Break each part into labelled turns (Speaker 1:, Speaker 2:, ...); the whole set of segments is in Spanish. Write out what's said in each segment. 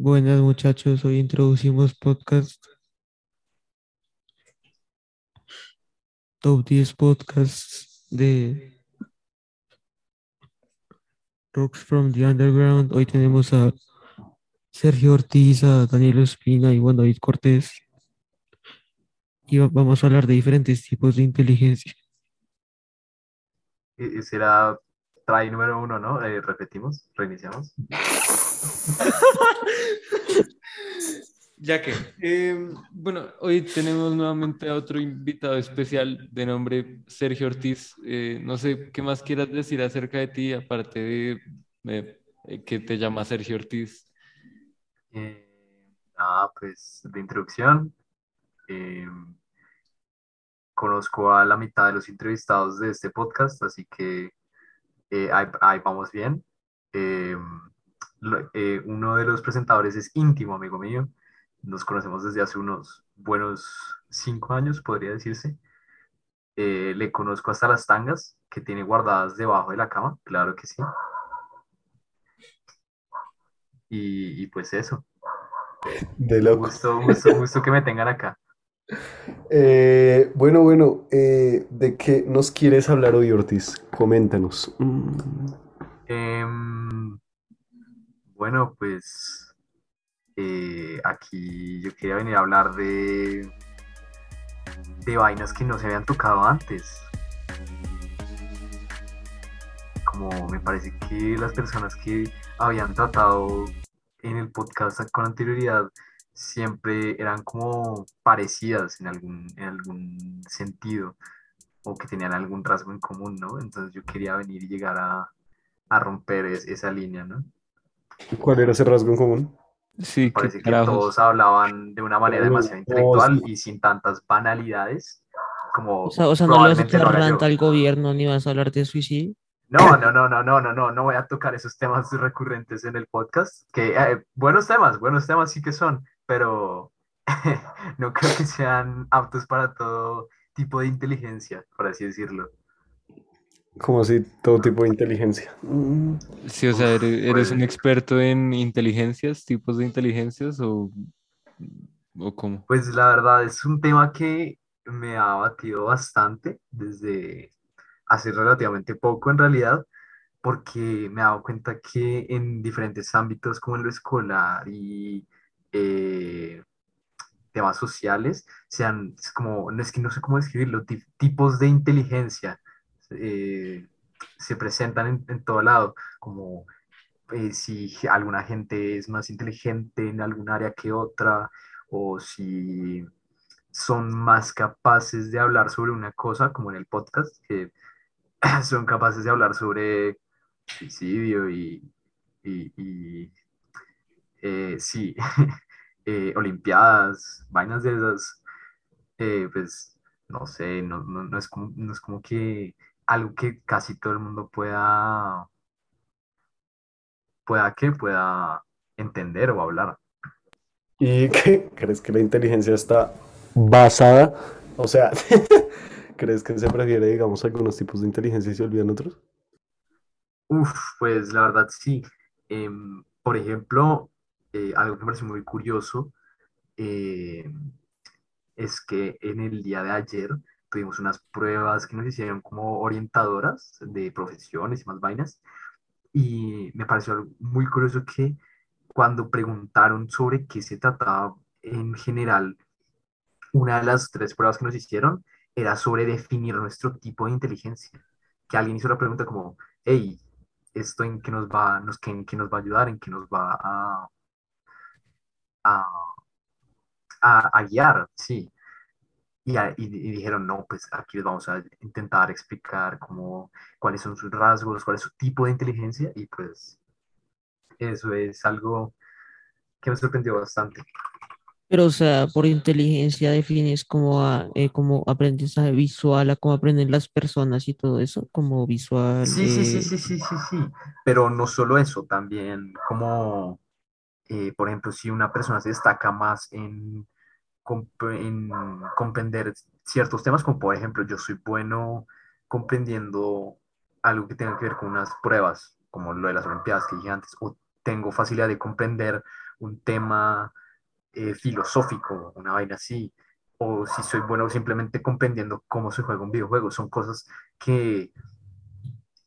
Speaker 1: Buenas muchachos, hoy introducimos podcast, top 10 podcasts de Rocks from the Underground. Hoy tenemos a Sergio Ortiz, a Daniel Espina y Juan David Cortés. Y va- vamos a hablar de diferentes tipos de inteligencia.
Speaker 2: Era try número uno, ¿no? Eh, repetimos, reiniciamos.
Speaker 3: Ya que, em, bueno, hoy tenemos nuevamente a otro invitado especial de nombre Sergio Ortiz. Eh, no sé qué más quieras decir acerca de ti, aparte de eh, que te llama Sergio Ortiz.
Speaker 2: Nada, pues de introducción. eh, conozco a la mitad de los entrevistados de este podcast, así que eh, ahí, ahí vamos bien. Eh, lo- eh, uno de los presentadores es íntimo amigo mío. Nos conocemos desde hace unos buenos cinco años, podría decirse. Le conozco hasta las tangas que tiene guardadas debajo de la cama, claro que sí. Y, y pues eso.
Speaker 4: De loco.
Speaker 2: gusto, gusto, gusto que me tengan acá.
Speaker 4: Eh, bueno, bueno, eh, ¿de qué nos quieres hablar hoy, Ortiz? Coméntanos.
Speaker 2: Em, bueno, pues eh, aquí yo quería venir a hablar de, de vainas que no se habían tocado antes. Como me parece que las personas que habían tratado en el podcast con anterioridad siempre eran como parecidas en algún, en algún sentido o que tenían algún rasgo en común, ¿no? Entonces yo quería venir y llegar a, a romper es- esa línea, ¿no?
Speaker 4: ¿Cuál era ese rasgo en común?
Speaker 3: Sí,
Speaker 2: Parece que
Speaker 3: carajos.
Speaker 2: todos hablaban de una manera demasiado
Speaker 4: oh,
Speaker 2: intelectual
Speaker 4: sí.
Speaker 2: y sin tantas banalidades como
Speaker 1: O sea, o sea, no le vas a
Speaker 2: yo.
Speaker 1: ranta al gobierno ni vas a hablar de suicidio.
Speaker 2: No, no, no, no, no, no, no, no voy a tocar esos temas recurrentes en el podcast, que eh, buenos temas, buenos temas sí que son, pero no creo que sean aptos para todo tipo de inteligencia, por así decirlo.
Speaker 4: Como así, todo tipo de inteligencia. Mm,
Speaker 3: Sí, o sea, ¿eres, eres un experto en inteligencias, tipos de inteligencias o, o cómo?
Speaker 2: Pues la verdad es un tema que me ha batido bastante desde hace relativamente poco en realidad, porque me he dado cuenta que en diferentes ámbitos como en lo escolar y eh, temas sociales, sean como, no es que no sé cómo describirlo, ti- tipos de inteligencia eh, se presentan en, en todo lado, como eh, si alguna gente es más inteligente en algún área que otra, o si son más capaces de hablar sobre una cosa, como en el podcast, que son capaces de hablar sobre suicidio y, eh, sí, eh, olimpiadas, vainas de esas, eh, pues no sé, no, no, no es como, no es como que algo que casi todo el mundo pueda, pueda que pueda entender o hablar.
Speaker 4: ¿Y qué? ¿Crees que la inteligencia está basada? O sea, ¿crees que se prefiere, digamos, algunos tipos de inteligencia y se olvidan otros?
Speaker 2: Uf, pues la verdad sí. Em, por ejemplo, eh, algo que me parece muy curioso eh, es que en el día de ayer tuvimos unas pruebas que nos hicieron como orientadoras de profesiones y más vainas. Y me pareció muy curioso que cuando preguntaron sobre qué se trataba en general, una de las tres pruebas que nos hicieron era sobre definir nuestro tipo de inteligencia. Que alguien hizo la pregunta como, hey, ¿esto en qué nos va, en qué nos va a ayudar, en qué nos va a, a, a- a guiar? Sí. Y, a- y- y dijeron, no, pues aquí les vamos a intentar explicar cómo, cuáles son sus rasgos, cuál es su tipo de inteligencia, y pues eso es algo que me sorprendió bastante.
Speaker 1: Pero, o sea, por inteligencia defines como, a- eh, como aprendizaje visual, a cómo aprenden las personas y todo eso, como visual.
Speaker 2: Sí, sí, sí,
Speaker 1: eh,
Speaker 2: sí, sí, sí, sí, pero no solo eso, también como, eh, por ejemplo, si una persona se destaca más en, en comprender ciertos temas, como por ejemplo, yo soy bueno comprendiendo algo que tenga que ver con unas pruebas, como lo de las Olimpiadas que dije antes, o tengo facilidad de comprender un tema eh, filosófico, una vaina así, o si soy bueno simplemente comprendiendo cómo se juega un videojuego. Son cosas que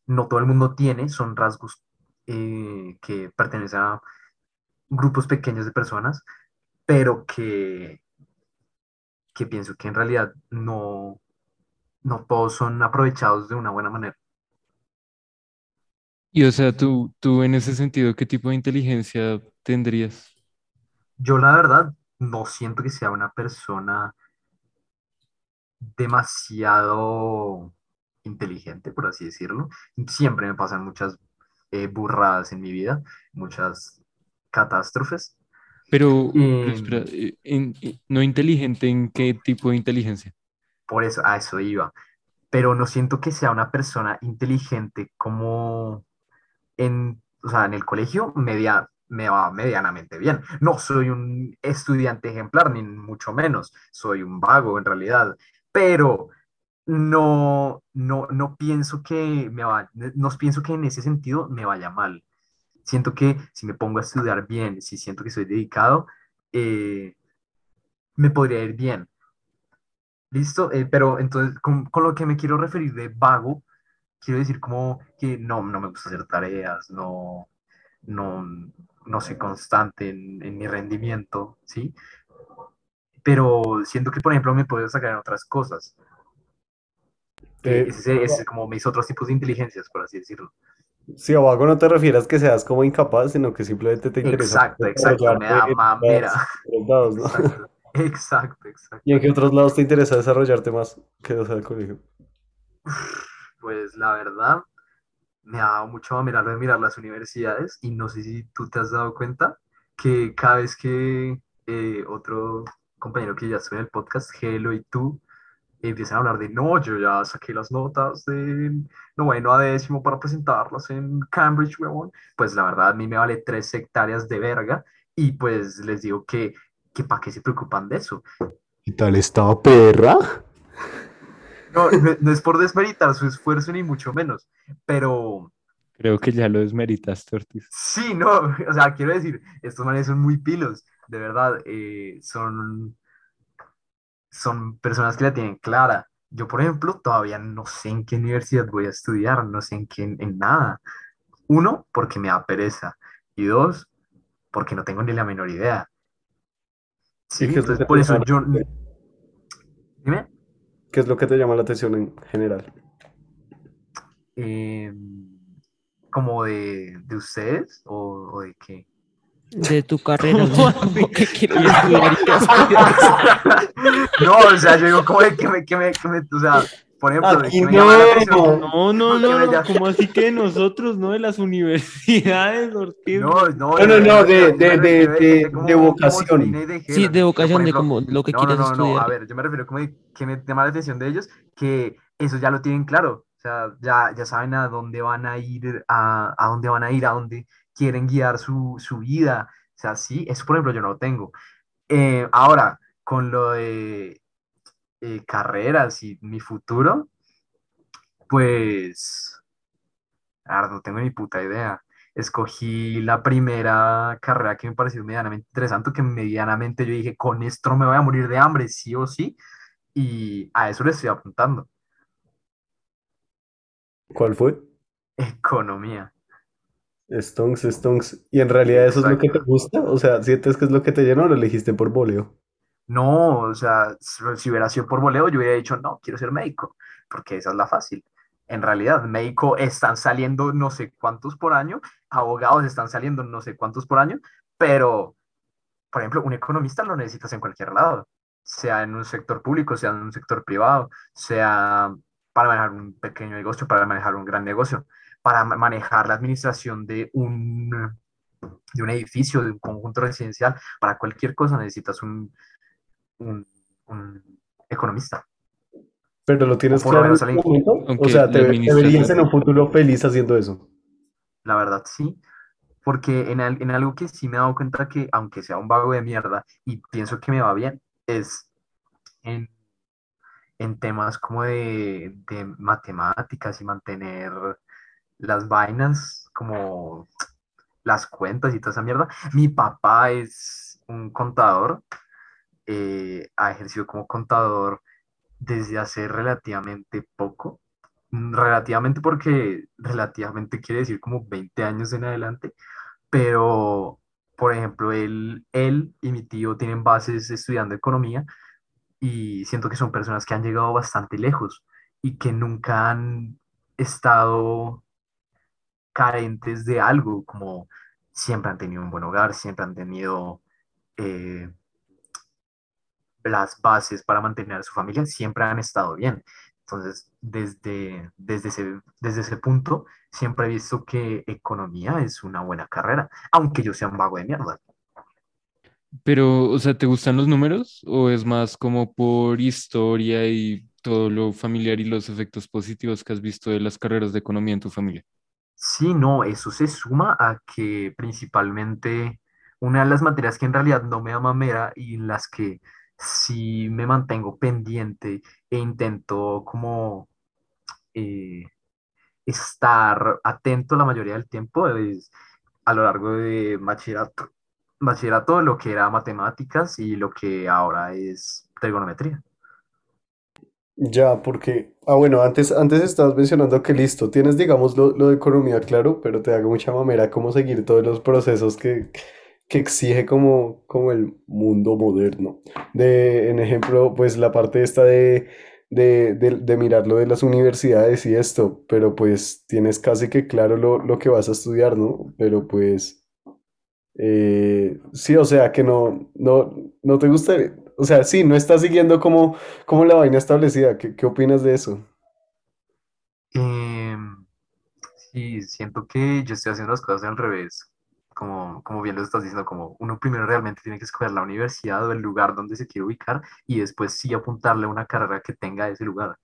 Speaker 2: no todo el mundo tiene, son rasgos eh, que pertenecen a grupos pequeños de personas, pero que, que pienso que en realidad no, no todos son aprovechados de una buena manera.
Speaker 3: Y o sea, tú, tú en ese sentido, ¿qué tipo de inteligencia tendrías?
Speaker 2: Yo la verdad no siento que sea una persona demasiado inteligente, por así decirlo. Siempre me pasan muchas eh, burradas en mi vida, muchas catástrofes.
Speaker 3: Pero, espera, eh, en- eh, no inteligente, ¿en qué tipo de inteligencia?
Speaker 2: por eso, a eso iba. Pero no siento que sea una persona inteligente como en, o sea, en el colegio media, me va medianamente bien. No soy un estudiante ejemplar, ni mucho menos. Soy un vago en realidad. Pero no, no, no pienso que me va, no pienso que en ese sentido me vaya mal. Siento que si me pongo a estudiar bien, si siento que soy dedicado, eh, me podría ir bien. ¿Listo? Eh, pero entonces, con, con lo que me quiero referir de vago, quiero decir como que no, no me gusta hacer tareas, no, no, no soy constante en, en mi rendimiento, ¿sí? Pero siento que, por ejemplo, me puedo sacar en otras cosas.
Speaker 4: Eh,
Speaker 2: ese, ese es como mis otros tipos de inteligencias, por así decirlo.
Speaker 4: Si a vago no te refieras que seas como incapaz, sino que simplemente te interesa
Speaker 2: Exacto, exacto, me da mamera.
Speaker 4: otros lados, ¿no?
Speaker 2: Exacto, exacto, exacto.
Speaker 4: ¿Y en qué otros lados te interesa desarrollarte más que no sea el colegio?
Speaker 2: Pues la verdad, me ha dado mucho a mirar, de mirar las universidades y no sé si tú te has dado cuenta que cada vez que eh, otro compañero que ya estuvo en el podcast, Gelo y tú, empiezan a hablar de, no, yo ya saqué las notas de noveno a décimo para presentarlas en Cambridge, huevón, pues la verdad a mí me vale tres hectáreas de verga y pues les digo que, que para qué se preocupan de eso.
Speaker 4: ¿Qué tal esta perra?
Speaker 2: No, no, no es por desmeritar su esfuerzo ni mucho menos, pero...
Speaker 3: Creo que ya lo desmeritaste, Ortiz.
Speaker 2: Sí, no, o sea, quiero decir, estos manes son muy pilos, de verdad, eh, son, son personas que la tienen clara. Yo, por ejemplo, todavía no sé en qué universidad voy a estudiar, no sé en qué, en nada. Uno, porque me da pereza, y dos, porque no tengo ni la menor idea. Sí,
Speaker 4: ¿Y qué es lo
Speaker 2: entonces por eso yo... Dime.
Speaker 4: ¿Qué es lo que te llama la atención en general?
Speaker 2: Eh, como de, de ustedes o, o de qué?
Speaker 1: De tu carrera, ¿no? ¿Qué quieres estudiar y qué estudiar?
Speaker 2: No, o sea, yo digo, como de que me, que me, que me, o sea, por ejemplo,
Speaker 4: Aquí
Speaker 2: la atención.
Speaker 3: No, no, no, no, ¿cómo así que de nosotros, no de las universidades, Ortiz?
Speaker 2: No, no,
Speaker 4: No, no, no, de- de- de- de-
Speaker 2: como-
Speaker 4: de
Speaker 2: como
Speaker 4: vocación.
Speaker 1: Sí, de vocación, de como lo que
Speaker 2: no,
Speaker 1: quieres
Speaker 2: no, no, no,
Speaker 1: estudiar.
Speaker 2: a ver, yo me refiero como de que me llama la atención de ellos, que eso ya lo tienen claro, o sea, ya, ya saben a dónde van a ir, a, a dónde van a ir, a dónde quieren guiar su, su vida, o sea, sí, eso por ejemplo yo no lo tengo. Eh, ahora, con lo de eh, carreras y mi futuro, pues, ahora no tengo ni puta idea. Escogí la primera carrera que me pareció medianamente interesante, que medianamente yo dije, con esto me voy a morir de hambre, sí o sí, y a eso le estoy apuntando,
Speaker 4: ¿Cuál fue?
Speaker 2: economía.
Speaker 4: Stonks, Stonks. ¿Y en realidad eso es lo que te gusta? O sea, ¿sientes que es lo que te llena o lo elegiste por voleo?
Speaker 2: No, o sea, si hubiera sido por voleo, yo hubiera dicho, no, quiero ser médico, porque esa es la fácil. En realidad, médico están saliendo no sé cuántos por año, abogados están saliendo no sé cuántos por año, pero, por ejemplo, un economista lo necesitas en cualquier lado, sea en un sector público, sea en un sector privado, sea para manejar un pequeño negocio, para manejar un gran negocio, para ma- manejar la administración de un, de un edificio, de un conjunto residencial, para cualquier cosa necesitas un, un, un economista.
Speaker 4: Pero lo tienes claro en este momento. O sea, te, te verías en un futuro feliz haciendo eso.
Speaker 2: La verdad, sí. Porque en, al- en algo que sí me he dado cuenta que, aunque sea un vago de mierda, y pienso que me va bien, es en, en temas como de, de matemáticas y mantener las vainas como las cuentas y toda esa mierda. Mi papá es un contador, eh, ha ejercido como contador desde hace relativamente poco. Mm, Relativamente porque relativamente quiere decir como 20 años en adelante, pero por ejemplo, él, él y mi tío tienen bases estudiando economía y siento que son personas que han llegado bastante lejos y que nunca han estado carentes de algo, como siempre han tenido un buen hogar, siempre han tenido eh, las bases para mantener a su familia, siempre han estado bien. Entonces, desde, desde ese, desde ese punto, siempre he visto que economía es una buena carrera, aunque yo sea un vago de mierda.
Speaker 3: Pero, o sea, ¿te gustan los números o es más como por historia y todo lo familiar y los efectos positivos que has visto de las carreras de economía en tu familia?
Speaker 2: Sí, no, eso se suma a que principalmente una de las materias que en realidad no me da mamera y en las que sí me mantengo pendiente e intento como eh, estar atento la mayoría del tiempo es a lo largo de bachillerato, bachillerato lo que era matemáticas y lo que ahora es trigonometría.
Speaker 4: Ya, porque, ah, bueno, antes, antes estabas mencionando que listo, tienes, digamos, lo, lo de economía, claro, pero te hago mucha mamera cómo seguir todos los procesos que, que exige como, como el mundo moderno. De, en ejemplo, pues la parte esta de, de, de, de mirar lo de las universidades y esto, pero pues tienes casi que claro lo, lo que vas a estudiar, ¿no? Pero pues, eh, sí, o sea, que no, no, no te gusta, o sea, sí, no estás siguiendo como, como la vaina establecida. ¿Qué, qué opinas de eso?
Speaker 2: Em, sí, siento que yo estoy haciendo las cosas al revés. Como, como bien lo estás diciendo, como uno primero realmente tiene que escoger la universidad o el lugar donde se quiere ubicar y después sí apuntarle a una carrera que tenga ese lugar.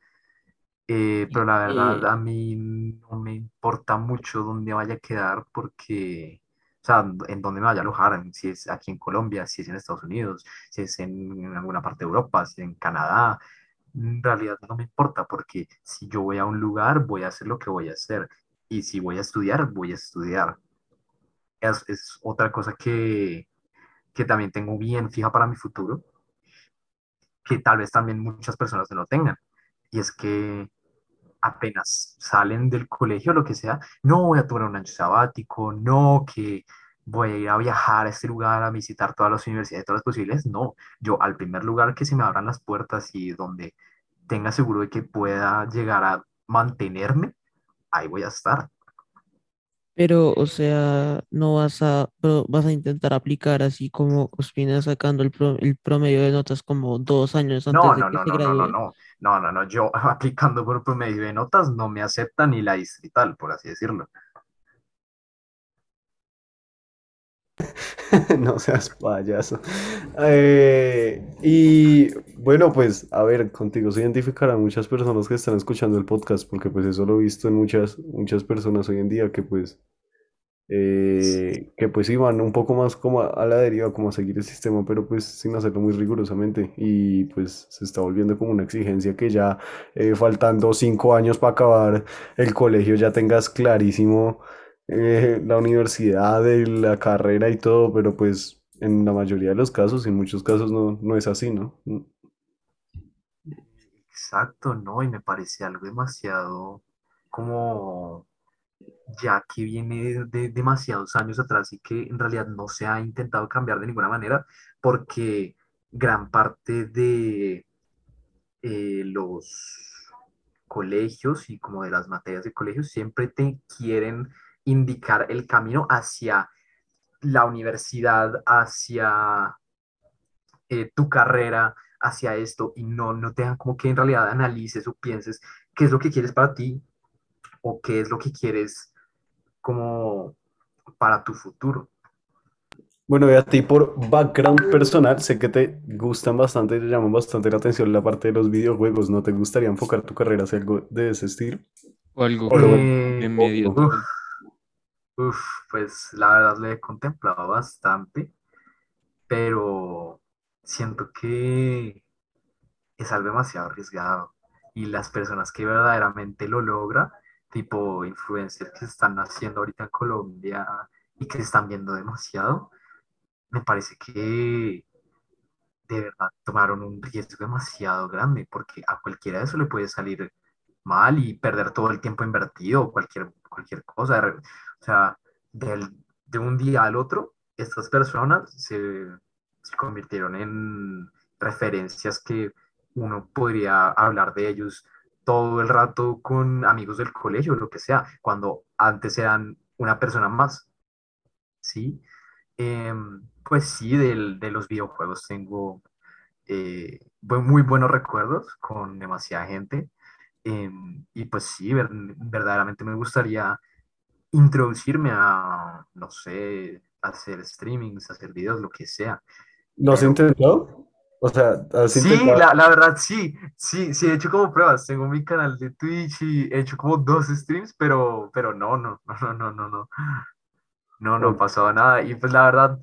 Speaker 2: Eh, pero la verdad,
Speaker 1: Eh,
Speaker 2: a mí no me importa mucho dónde vaya a quedar porque, sea, en dónde me vaya a alojar, si es aquí en Colombia, si es en Estados Unidos, si es en, en alguna parte de Europa, si es en Canadá, en realidad no me importa porque si yo voy a un lugar, voy a hacer lo que voy a hacer y si voy a estudiar, voy a estudiar. Es, es otra cosa que, que también tengo bien fija para mi futuro, que tal vez también muchas personas no lo tengan. Y es que apenas salen del colegio, lo que sea, no voy a tomar un año sabático, no que voy a ir a viajar a este lugar, a visitar todas las universidades, todas las posibles, no, yo al primer lugar que se me abran las puertas y donde tenga seguro de que pueda llegar a mantenerme, ahí voy a estar.
Speaker 1: Pero, o sea, no vas a, vas a intentar aplicar así como Ospina sacando el, pro- el promedio de notas como dos años antes
Speaker 2: No,
Speaker 1: de
Speaker 2: no,
Speaker 1: que
Speaker 2: no,
Speaker 1: se
Speaker 2: no, no, no, no, no, no, yo aplicando por promedio de notas no me acepta ni la distrital, por así decirlo.
Speaker 4: No seas payaso. Eh, y bueno, pues a ver, contigo se identificarán muchas personas que están escuchando el podcast, porque pues eso lo he visto en muchas, muchas personas hoy en día que pues, eh, que pues iban un poco más como a, la deriva, como a seguir el sistema, pero pues sin hacerlo muy rigurosamente. Y pues se está volviendo como una exigencia que ya eh, faltando cinco años para acabar el colegio ya tengas clarísimo eh, la universidad, la carrera y todo, pero pues en la mayoría de los casos, en muchos casos no, no es así, ¿no? Mm.
Speaker 2: Exacto, ¿no? Y me parece algo demasiado como ya que viene de demasiados años atrás y que en realidad no se ha intentado cambiar de ninguna manera, porque gran parte de eh, los colegios y como de las materias de colegios siempre te quieren indicar el camino hacia la universidad, hacia eh, tu carrera, hacia esto y no, no te dejan como que en realidad analices o pienses qué es lo que quieres para ti o qué es lo que quieres como para tu futuro.
Speaker 4: Bueno, y a ti por background personal, sé que te gustan bastante, te llaman bastante la atención la parte de los videojuegos, ¿no te gustaría enfocar tu carrera hacia algo de ese estilo?
Speaker 3: O algo
Speaker 4: O
Speaker 3: de medio.
Speaker 2: Uf, pues la verdad lo he contemplado bastante, pero siento que es algo demasiado arriesgado y las personas que verdaderamente lo logran, tipo influencers que están haciendo ahorita en Colombia y que se están viendo demasiado, me parece que de verdad tomaron un riesgo demasiado grande, porque a cualquiera de eso le puede salir mal y perder todo el tiempo invertido, cualquier, cualquier cosa. O sea, del, de un día al otro, estas personas se, se convirtieron en referencias que uno podría hablar de ellos todo el rato con amigos del colegio, lo que sea, cuando antes eran una persona más. ¿Sí? Em, pues sí, del, de los videojuegos tengo eh, muy buenos recuerdos con demasiada gente. Em, y pues sí, verdaderamente me gustaría introducirme a, no sé, hacer streamings, hacer videos, lo que sea.
Speaker 4: ¿Lo has intentado? O sea,
Speaker 2: sí, la, la, verdad sí, sí, sí, he hecho como pruebas, tengo mi canal de Twitch y he hecho como dos streams, pero, pero no, no, no, no, no, no, no, no, no pasaba nada. Y pues la verdad,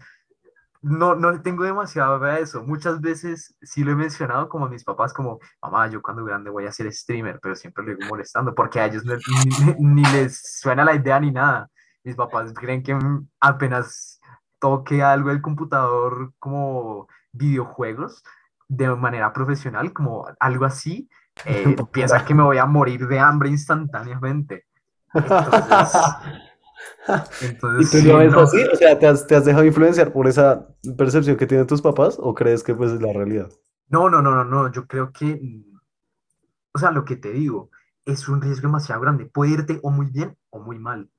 Speaker 2: no, no le tengo demasiado a eso, muchas veces sí lo he mencionado como a mis papás, como, mamá, yo cuando grande voy a ser streamer, pero siempre le digo molestando, porque a ellos ni, ni les suena la idea ni nada, mis papás creen que apenas toque algo del computador como videojuegos de manera profesional, como algo así, eh, piensa que me voy a morir de hambre instantáneamente.
Speaker 4: Entonces, ¿Y tú lo ves así? O sea, ¿te has, ¿te has, dejado influenciar por esa percepción que tienen tus papás o crees que pues es la realidad?
Speaker 2: No, no, no, no, no, yo creo que, o sea, lo que te digo, es un riesgo demasiado grande, puede irte o muy bien o muy mal.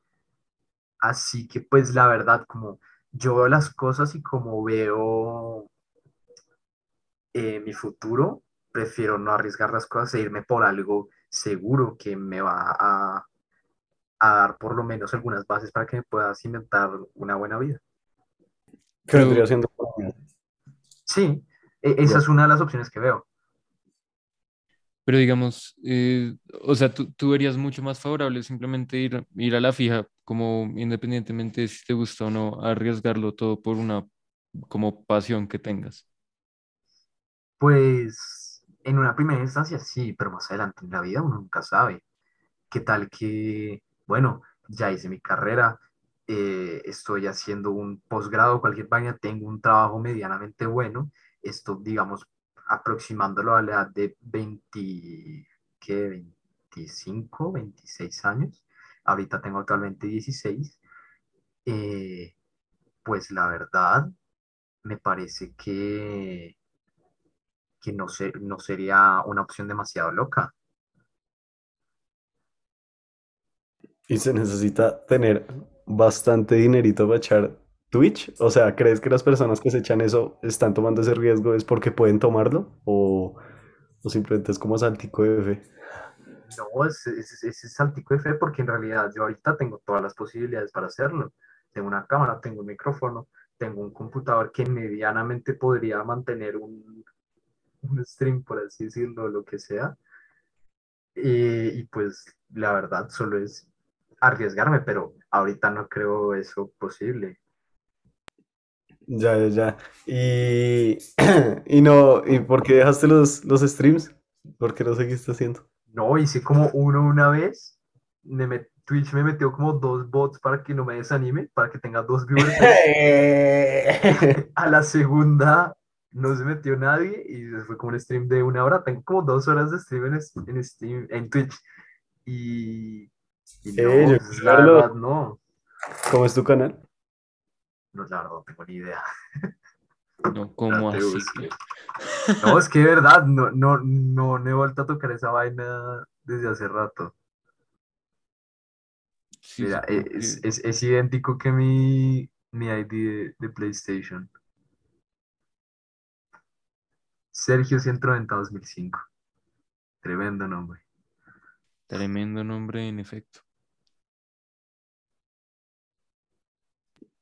Speaker 2: Así que pues la verdad, como yo veo las cosas y como veo eh, mi futuro, prefiero no arriesgar las cosas e irme por algo seguro que me va a, a dar por lo menos algunas bases para que me puedas inventar una buena vida.
Speaker 4: Pero, haciendo...
Speaker 2: Sí, e, esa es una de las opciones que veo.
Speaker 3: Pero digamos, eh, o sea, tú, tú, verías mucho más favorable simplemente ir, ir a la fija, como independientemente si te gusta o no, arriesgarlo todo por una como pasión que tengas.
Speaker 2: Pues en una primera instancia sí, pero más adelante en la vida uno nunca sabe. ¿Qué tal que, bueno, ya hice mi carrera, eh, estoy haciendo un posgrado, cualquier vaina, tengo un trabajo medianamente bueno, esto, digamos, aproximándolo a la edad de 20, ¿qué? 25, 26 años, ahorita tengo actualmente 16, eh, pues la verdad, me parece que que no, no sería una opción demasiado loca.
Speaker 4: Y se necesita tener bastante dinerito para echar Twitch. O sea, ¿crees que las personas que se echan eso están tomando ese riesgo es porque pueden tomarlo? ¿O, simplemente es como saltico de fe?
Speaker 2: No, es, es, saltico de fe porque en realidad yo ahorita tengo todas las posibilidades para hacerlo. Tengo una cámara, tengo un micrófono, tengo un computador que medianamente podría mantener un, un stream, por así decirlo, lo que sea. Y, pues la verdad solo es arriesgarme, pero ahorita no creo eso posible.
Speaker 4: Ya, ya, ya. Y, y no, ¿y por qué dejaste los, los streams? ¿Por qué lo seguiste haciendo?
Speaker 2: No, hice como uno una vez. Me Twitch me metió como dos bots para que no me desanime, para que tenga dos viewers. A la segunda no se metió nadie y fue como un stream de una hora. Tengo como dos horas de stream en, Steam, en Twitch. Y, y no, pues, la verdad no.
Speaker 4: ¿Cómo es tu canal?
Speaker 2: No, la verdad no tengo ni idea.
Speaker 3: No, ¿cómo así?
Speaker 2: No, es que de verdad, no, no, no, he vuelto a tocar esa vaina desde hace rato. Mira, es, es, es, idéntico que mi, mi ID de PlayStation. Sergio 190 2005. Tremendo nombre.
Speaker 3: Tremendo nombre, en efecto.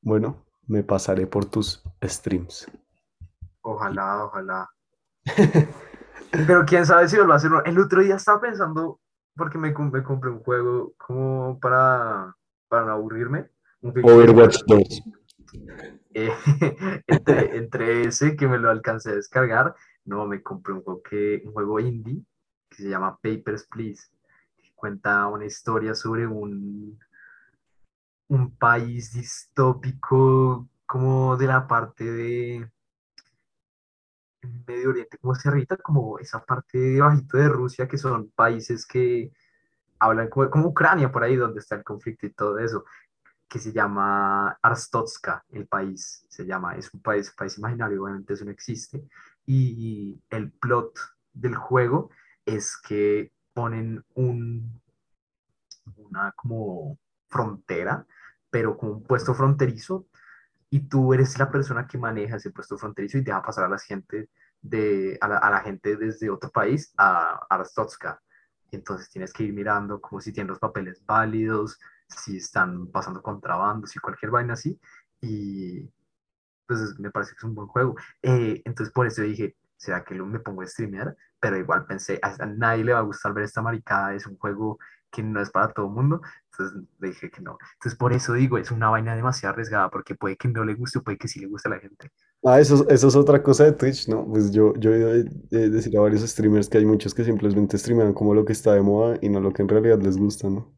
Speaker 4: Bueno, me pasaré por tus streams.
Speaker 2: Ojalá, ojalá. Pero quién sabe si lo va a hacer. El otro día estaba pensando, porque me, me compré un juego como para, para no aburrirme.
Speaker 4: Overwatch 2.
Speaker 2: Eh, entre, entre ese que me lo alcancé a descargar no, me compré un juego, que, un juego indie que se llama Papers, Please. Cuenta una historia sobre un, un país distópico como de la parte de Medio Oriente, como se ahorita, como esa parte de bajito de Rusia, que son países que hablan como, como Ucrania, por ahí donde está el conflicto y todo eso, que se llama Arstotska, el país, se llama, es un país, país imaginario, obviamente eso no existe, y el plot del juego es que ponen un, una como frontera, pero con un puesto fronterizo, y tú eres la persona que maneja ese puesto fronterizo y deja pasar a la gente, de, a la, a la gente desde otro país a Arstotska. Entonces tienes que ir mirando como si tienen los papeles válidos, si están pasando contrabando, si cualquier vaina así. Y pues me parece que es un buen juego. Eh, entonces por eso dije, ¿será que lo- me pongo a streamear? Pero igual pensé, a, nadie le va a gustar ver esta maricada, es un juego que no es para todo el mundo. Entonces dije que no. Entonces por eso digo, es una vaina demasiado arriesgada, porque puede que no le guste o puede que sí le guste a la gente.
Speaker 4: Ah, eso, es- eso es otra cosa de Twitch, ¿no? Pues yo, yo he oído de- de decir a varios streamers que hay muchos que simplemente streamean como lo que está de moda y no lo que en realidad les gusta, ¿no?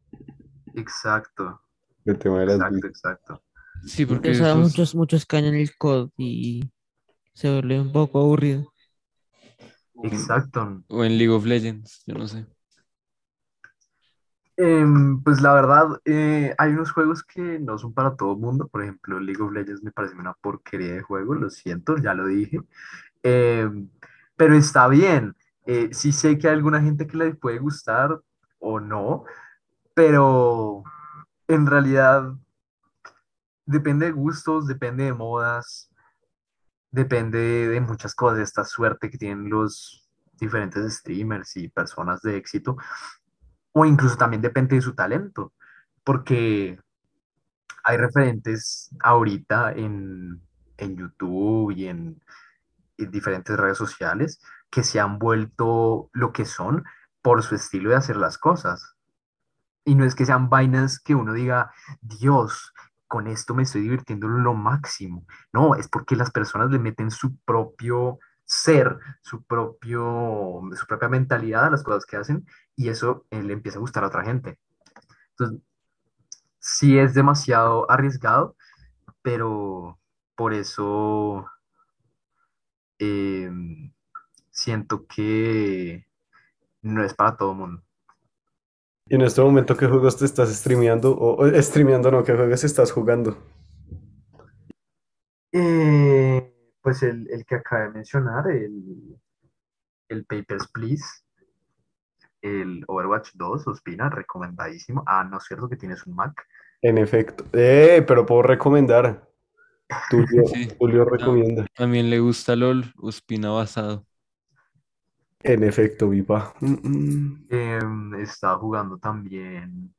Speaker 2: Exacto,
Speaker 4: El tema de las
Speaker 2: exacto, exacto.
Speaker 3: Sí, porque
Speaker 1: O sea, muchos, muchos caen en el COD y se vuelve un poco aburrido.
Speaker 2: Exacto.
Speaker 3: o en League of Legends, yo no sé.
Speaker 2: Em, pues la verdad, eh, hay unos juegos que no son para todo el mundo. Por ejemplo, League of Legends me parece una porquería de juego, lo siento, ya lo dije. Em, pero está bien. Eh, sí sé que hay alguna gente que le puede gustar o no, pero en realidad depende de gustos, depende de modas, depende de muchas cosas, esta suerte que tienen los diferentes streamers y personas de éxito, o incluso también depende de su talento, porque hay referentes ahorita en, en YouTube y en, en diferentes redes sociales que se han vuelto lo que son por su estilo de hacer las cosas. Y no es que sean vainas que uno diga, Dios, con esto me estoy divirtiendo lo máximo. No, es porque las personas le meten su propio ser, su propio, su propia mentalidad a las cosas que hacen y eso eh, le empieza a gustar a otra gente. Entonces, sí es demasiado arriesgado, pero por eso eh, siento que no es para todo el mundo.
Speaker 4: Y en este momento, ¿qué juegos te estás streameando? O, o streameando, no, ¿qué juegos estás jugando?
Speaker 2: Eh, pues el, el que acabé de mencionar, el, el Papers, Please, el Overwatch 2, Ospina, recomendadísimo. Ah, no es cierto que tienes un Mac.
Speaker 4: En efecto. Eh, pero puedo recomendar. Tulio,
Speaker 3: Sí.
Speaker 4: Tulio recomienda.
Speaker 3: También le gusta LOL, Ospina basado.
Speaker 4: En efecto, Vipa. Mm, mm.
Speaker 2: Em, estaba jugando también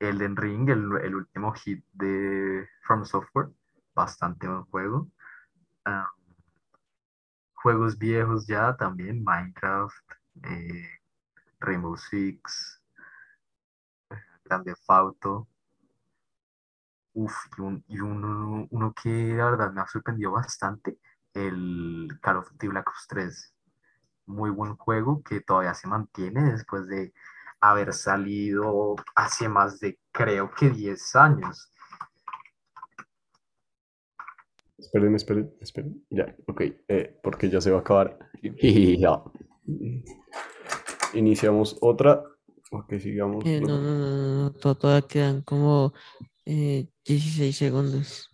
Speaker 2: Elden Ring, el, el último hit de From Software. Bastante buen juego. Juegos viejos ya también, Minecraft, eh, Rainbow Six, Grand Theft Auto. Uf, y, un- y uno, uno que la verdad me ha sorprendido bastante, el Call of Duty Black Ops 3. Muy buen juego que todavía se mantiene después de haber salido hace más de, creo que 10 años.
Speaker 4: Esperen, esperen, esperen. Ya, ok. eh, porque ya se va a acabar. Ya. Iniciamos otra. Ok, sigamos.
Speaker 1: Eh, no, no, no, no, no, to- todavía quedan como eh, 16 segundos.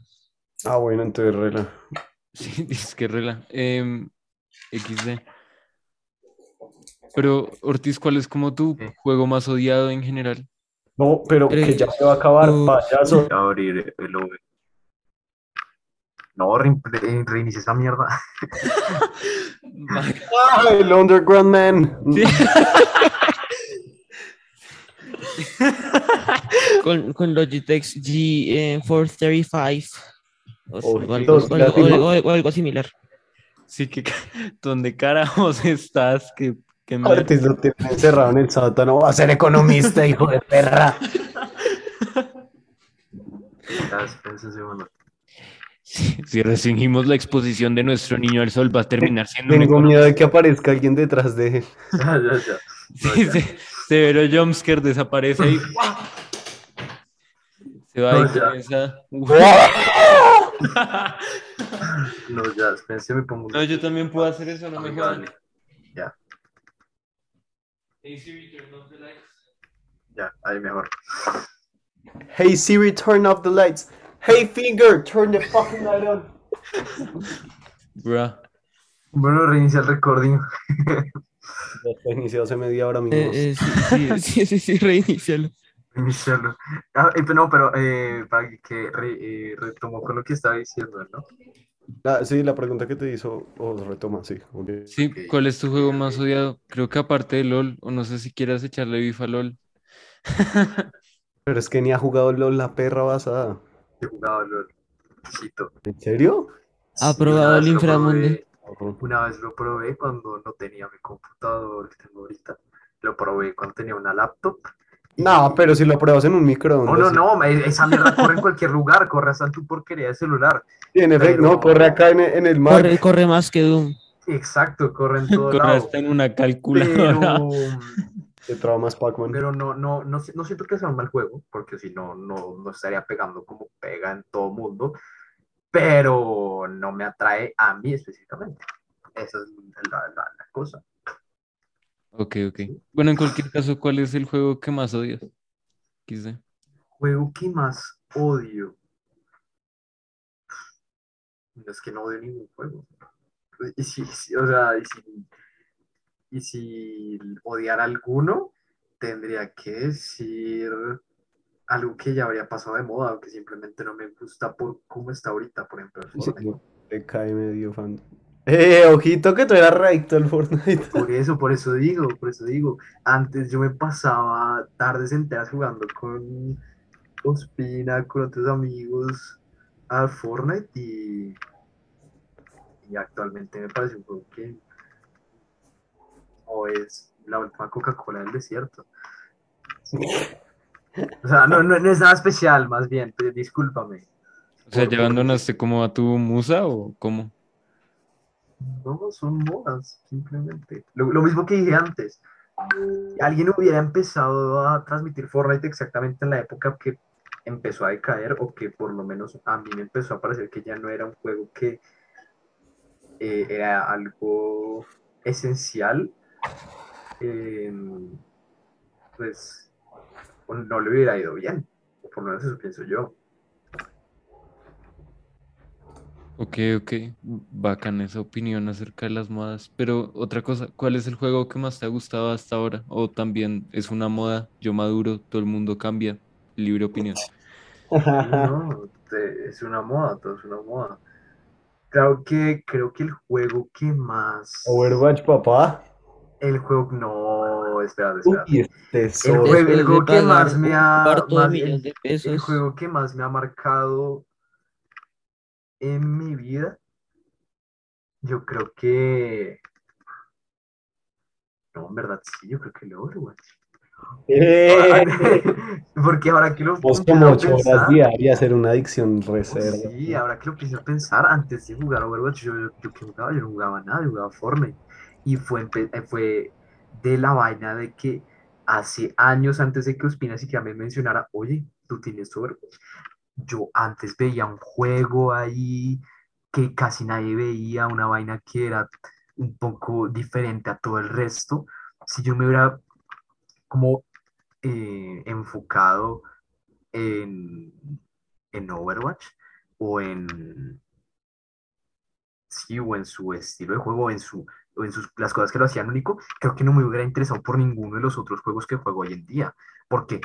Speaker 4: Ah, bueno, entonces rela.
Speaker 3: Sí, es que rela. Em, XD. Pero, Ortiz, ¿cuál es como tu
Speaker 2: ¿Qué?
Speaker 3: juego más odiado en general?
Speaker 4: No, pero que ya se va a acabar,
Speaker 1: yo-
Speaker 4: payaso.
Speaker 2: Voy a abrir el OV. No, rein- re- reinicia esa mierda.
Speaker 4: Ah, el Underground Man.
Speaker 3: Sí.
Speaker 1: Con, con Logitech G435 o, o
Speaker 4: Ojitos,
Speaker 1: o algo- o algo- o algo similar.
Speaker 3: Sí, que ¿dónde carajos estás? ¿Qué, qué mierda?
Speaker 4: Ortiz lo tiene encerrado en el sótano. Va a ser economista, hijo de perra.
Speaker 3: Si restringimos la exposición de nuestro niño al sol, va a terminar siendo
Speaker 4: Tengo miedo de que aparezca alguien detrás de él.
Speaker 2: Ya, ya, ya. No,
Speaker 3: Sí, se- severo jumpscare desaparece ahí. Se va
Speaker 2: No,
Speaker 3: y comienza.
Speaker 2: No, ya, espérense, me pongo.
Speaker 3: No, yo también puedo hacer eso, no me jodan. Hey Siri, turn off the lights.
Speaker 2: ya, ahí mejor.
Speaker 4: Hey Siri, turn off the lights. Hey Finger, turn the fucking light on.
Speaker 3: Bruh.
Speaker 2: Bueno, reinicia el recording.
Speaker 4: Ya está iniciado hace media hora, amigos.
Speaker 1: Eh, eh, sí, sí, sí, sí, sí, reinicialo.
Speaker 2: Iniciarlo. Ah, eh, pero no, pero eh, para que re- eh, retomó con lo que estaba diciendo, ¿no?
Speaker 4: Ah, sí, la pregunta que te hizo, os retoma, sí.
Speaker 3: Sí. ¿cuál es tu juego más odiado? Creo que aparte de LOL, o no sé si quieras echarle bifa a LOL.
Speaker 4: Pero es que ni ha jugado LOL la perra basada.
Speaker 2: He jugado LOL. Cito.
Speaker 4: ¿En serio?
Speaker 1: Ha
Speaker 2: Sí,
Speaker 1: probado el inframundo.
Speaker 2: Una vez lo probé cuando no tenía mi computador que tengo ahorita. Lo probé cuando tenía una laptop.
Speaker 4: No, pero si lo pruebas en un microondas.
Speaker 2: No, no,
Speaker 4: sí.
Speaker 2: no, me- esa mierda corre en cualquier lugar, corre hasta en tu porquería de celular.
Speaker 4: Sí, en efecto,
Speaker 2: pero-
Speaker 4: no, corre acá en, en el Mac.
Speaker 1: Corre, corre más que Doom.
Speaker 2: Exacto, corre en todo
Speaker 3: Corre
Speaker 2: lado.
Speaker 3: hasta en una calculadora.
Speaker 2: Pero,
Speaker 4: Te traba más Pac-Man.
Speaker 2: pero no, no, no, no siento que sea un mal juego, porque si no, no, no estaría pegando como pega en todo mundo, pero no me atrae a mí específicamente. Esa es la, la- la cosa.
Speaker 3: Ok, ok. Bueno, en cualquier caso, ¿cuál es el juego que más odias? XD.
Speaker 2: Juego que más odio. No es que no odio ningún juego. Y si, si- o sea, y si, y si odiar alguno, tendría que decir algo que ya habría pasado de moda o que simplemente no me gusta por cómo está ahorita, por ejemplo, el
Speaker 4: Sí,
Speaker 2: Fortnite.
Speaker 4: te cae medio fan. Eh, ojito que tú eras recto el Fortnite.
Speaker 2: Por eso, por eso digo, por eso digo. Antes yo me pasaba tardes enteras jugando con Ospina, con otros amigos al Fortnite y, y actualmente me parece un juego que o es la última Coca-Cola del desierto. O sea, no, no, no es nada especial, más bien, pero discúlpame.
Speaker 3: O sea,
Speaker 2: Por-
Speaker 3: ¿ya abandonaste como a tu musa o cómo?
Speaker 2: No, son modas, simplemente. Lo, mismo que dije antes. Alguien hubiera empezado a transmitir Fortnite exactamente en la época que empezó a decaer, o que por lo menos a mí me empezó a parecer que ya no era un juego que eh, era algo esencial, eh, pues no le hubiera ido bien. O por lo menos eso pienso yo.
Speaker 3: Ok, ok. Bacán esa opinión acerca de las modas. Pero otra cosa, ¿cuál es el juego que más te ha gustado hasta ahora? O también es una moda, yo maduro, todo el mundo cambia. Libre opinión.
Speaker 2: No, te- es una moda, todo es una moda. Creo que, creo que el juego que más.
Speaker 4: Overwatch, papá.
Speaker 2: El juego. No, espérate, espérate.
Speaker 4: Uy, este
Speaker 2: El juego, el juego que más me ha. más- el, juego que más me ha marcado en mi vida. Yo creo que. No, en verdad sí, yo creo que Overwatch.
Speaker 4: Eh,
Speaker 2: Porque ahora que lo
Speaker 4: Vos como
Speaker 2: a
Speaker 4: ocho horas
Speaker 2: pensar-
Speaker 4: diarias era una adicción
Speaker 2: Oh,
Speaker 4: reserva.
Speaker 2: Sí, ahora que lo a pensar, antes de jugar Overwatch, yo, yo, yo que jugaba, yo no jugaba nada, yo jugaba Fortnite. Y fue, eh, fue de la vaina de que hace años antes de que Ospina siquiera me mencionara, oye, tú tienes Overwatch. Yo antes veía un juego ahí que casi nadie veía, una vaina que era un poco diferente a todo el resto. Si yo me hubiera como eh, enfocado en, en Overwatch o en sí, o en su estilo de juego, en su, o en sus, las cosas que lo hacían único, creo que no me hubiera interesado por ninguno de los otros juegos que juego hoy en día. Porque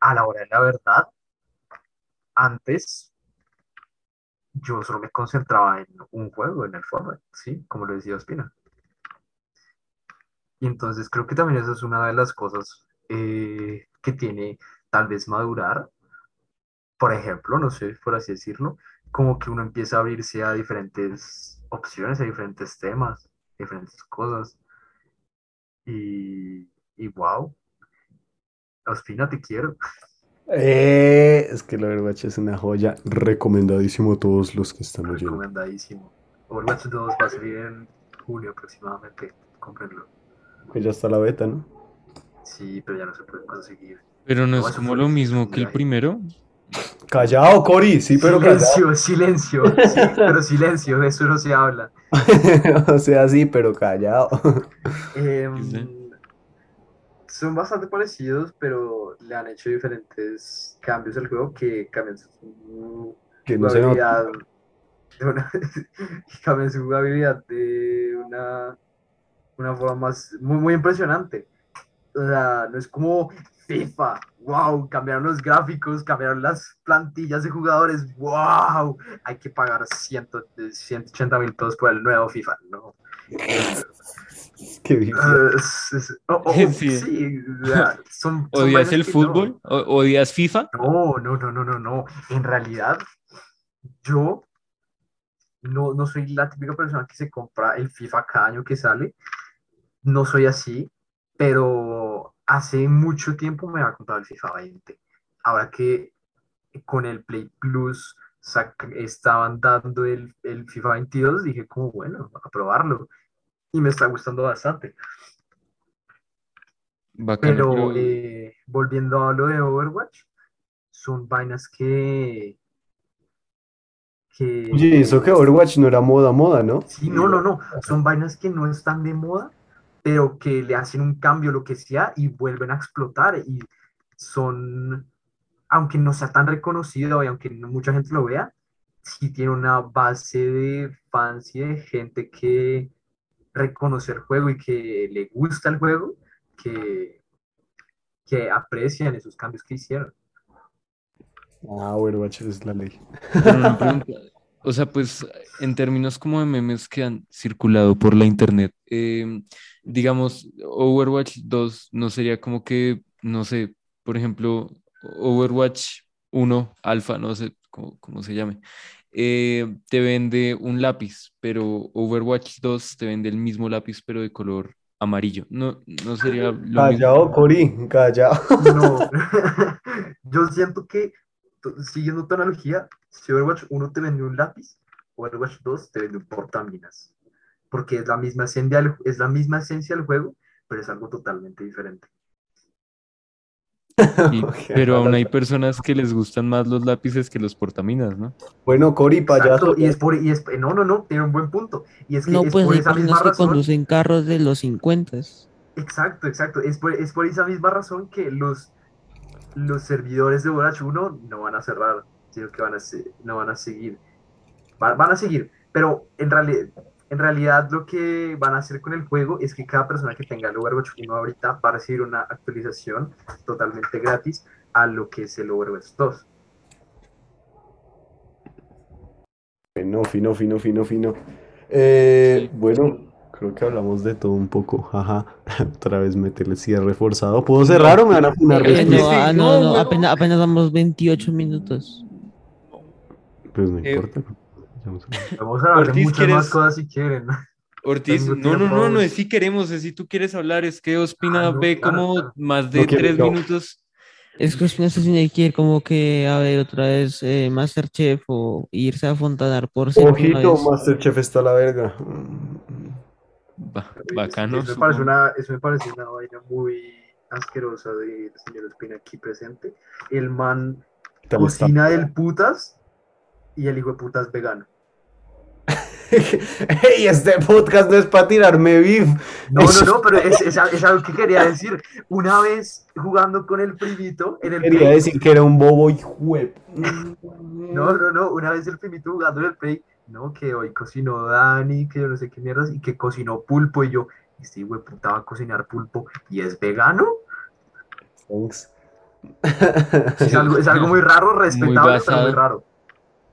Speaker 2: a la hora de la verdad, antes yo solo me concentraba en un juego, en el Fortnite, ¿sí? Como lo decía Ospina. Y entonces creo que también esa es una de las cosas eh, que tiene tal vez madurar. Por ejemplo, no sé, por así decirlo, como que uno empieza a abrirse a diferentes opciones, a diferentes temas, diferentes cosas. Y, y wow, Ospina, te quiero.
Speaker 4: Eh, es que el Overwatch es una joya. Recomendadísimo a todos los que están oyendo.
Speaker 2: Recomendadísimo. Overwatch 2 va a salir en junio aproximadamente. Cómprenlo.
Speaker 4: Que ya está la beta, ¿no?
Speaker 2: Sí, pero ya no se puede conseguir.
Speaker 3: Pero no
Speaker 2: No,
Speaker 3: es como lo mismo que el primero.
Speaker 4: Callado, Cori, sí, pero
Speaker 2: Silencio, silencio, sí, pero silencio, de eso no se habla.
Speaker 4: O sea, sí, pero callado.
Speaker 3: Sí.
Speaker 2: Son bastante parecidos, pero le han hecho diferentes cambios al juego que cambian su
Speaker 4: Que no
Speaker 2: jugabilidad de una, cambian su jugabilidad de una, una forma más muy, muy impresionante. O sea, no es como FIFA, wow, cambiaron los gráficos, cambiaron las plantillas de jugadores, wow, hay que pagar 100, 180 mil pesos por el nuevo FIFA, no.
Speaker 4: Qué
Speaker 2: es- oh, oh,
Speaker 3: Sí.
Speaker 2: sí, sea, son, son
Speaker 3: ¿Odias el
Speaker 2: no.
Speaker 3: fútbol? ¿O- ¿Odias FIFA?
Speaker 2: No, no, no, no, no, no. En realidad, yo no, no soy la típica persona que se compra el FIFA cada año que sale. No soy así, pero hace mucho tiempo me había comprado el FIFA 20. Ahora que con el Play Plus estaban dando el, el FIFA 22, dije como, bueno, a probarlo. Y me está gustando bastante.
Speaker 3: Bacano,
Speaker 2: Pero
Speaker 3: pero-
Speaker 2: eh, volviendo a lo de Overwatch, son vainas que, que...
Speaker 4: Oye, eso que Overwatch no era moda, moda, ¿no?
Speaker 2: Sí, no, no, no, son vainas que no están de moda, pero que le hacen un cambio, lo que sea, y vuelven a explotar. Y son, aunque no sea tan reconocido y aunque no mucha gente lo vea, sí tiene una base de fans y de gente que reconoce el juego y que le gusta el juego, que, que aprecian esos cambios que hicieron.
Speaker 4: Ah, Overwatch es la ley.
Speaker 3: O sea, pues en términos como de memes que han circulado por la internet, eh, digamos, Overwatch 2 no sería como que, no sé, por ejemplo, Overwatch 1 Alpha, no sé cómo, cómo se llame, eh, te vende un lápiz, pero Overwatch 2 te vende el mismo lápiz, pero de color amarillo. No, no sería lo mismo.
Speaker 4: Callado, Cori, callado.
Speaker 2: No, yo siento que, siguiendo tu analogía, si Overwatch 1 te vende un lápiz, Overwatch 2 te vende un portaminas. Porque es la misma esencia del, es la misma esencia del juego, pero es algo totalmente diferente.
Speaker 3: Y- pero aún hay personas que les gustan más los lápices que los portaminas, ¿no?
Speaker 4: Bueno, Cori, payaso.
Speaker 2: Y es por, y es, no, no, no, tiene un buen punto. Y es que
Speaker 1: No,
Speaker 2: es
Speaker 1: pues
Speaker 2: por
Speaker 1: hay
Speaker 2: esa
Speaker 1: personas que
Speaker 2: razón.
Speaker 1: conducen carros de los 50.
Speaker 2: Exacto, exacto. Es por, es por esa misma razón que los, los servidores de Overwatch 1 no van a cerrar, sino que van a, se- no van a seguir. Va- van a seguir, pero en, reali- en realidad lo que van a hacer con el juego es que cada persona que tenga el Overwatch 1 ahorita va a recibir una actualización totalmente gratis a lo que es el Overwatch 2.
Speaker 4: Fino, fino, fino, fino, fino. Eh,
Speaker 3: Sí.
Speaker 4: bueno, creo que hablamos de todo un poco. Jaja. Otra vez meterle cierre forzado. ¿Puedo cerrar o me van a funar
Speaker 1: Eh, no, ah, no,
Speaker 3: no,
Speaker 1: apenas, apenas damos 28 minutos.
Speaker 4: Pues no
Speaker 3: Eh,
Speaker 4: importa. A-
Speaker 2: Vamos a hablar de
Speaker 3: Ortiz,
Speaker 2: muchas
Speaker 3: ¿quieres-
Speaker 2: más cosas si quieren.
Speaker 3: Ortiz, no, no, no, no es si queremos, es si tú quieres hablar, es que Ospina
Speaker 2: Ah, no,
Speaker 3: ve
Speaker 2: claro,
Speaker 3: como
Speaker 2: claro.
Speaker 3: más de
Speaker 4: No quiero,
Speaker 3: tres minutos.
Speaker 1: Es que sé si hay que ir como que a ver otra vez eh, Masterchef o irse a Fontanar por séptima
Speaker 4: Ojito. Masterchef está a la verga.
Speaker 3: Ba- bacano.
Speaker 2: Eso me, parece una, eso me parece una vaina muy asquerosa del señor Espina aquí presente. El man cocina del putas y el hijo de putas vegano.
Speaker 4: Hey, este podcast no es para tirarme beef.
Speaker 2: No, no, no, pero es, es, es algo que quería decir. Una vez jugando con el primito en el
Speaker 4: Quería
Speaker 2: Play,
Speaker 4: decir que era un bobo y juep.
Speaker 2: no, no, no, una vez el primito jugando en el Play, no, que hoy cocinó Dani, que yo no sé qué mierdas, y que cocinó pulpo, y yo, este de puta va a cocinar pulpo, y es vegano.
Speaker 4: Thanks.
Speaker 2: Es algo, es algo muy raro, respetable, pero
Speaker 3: basado.
Speaker 2: muy raro.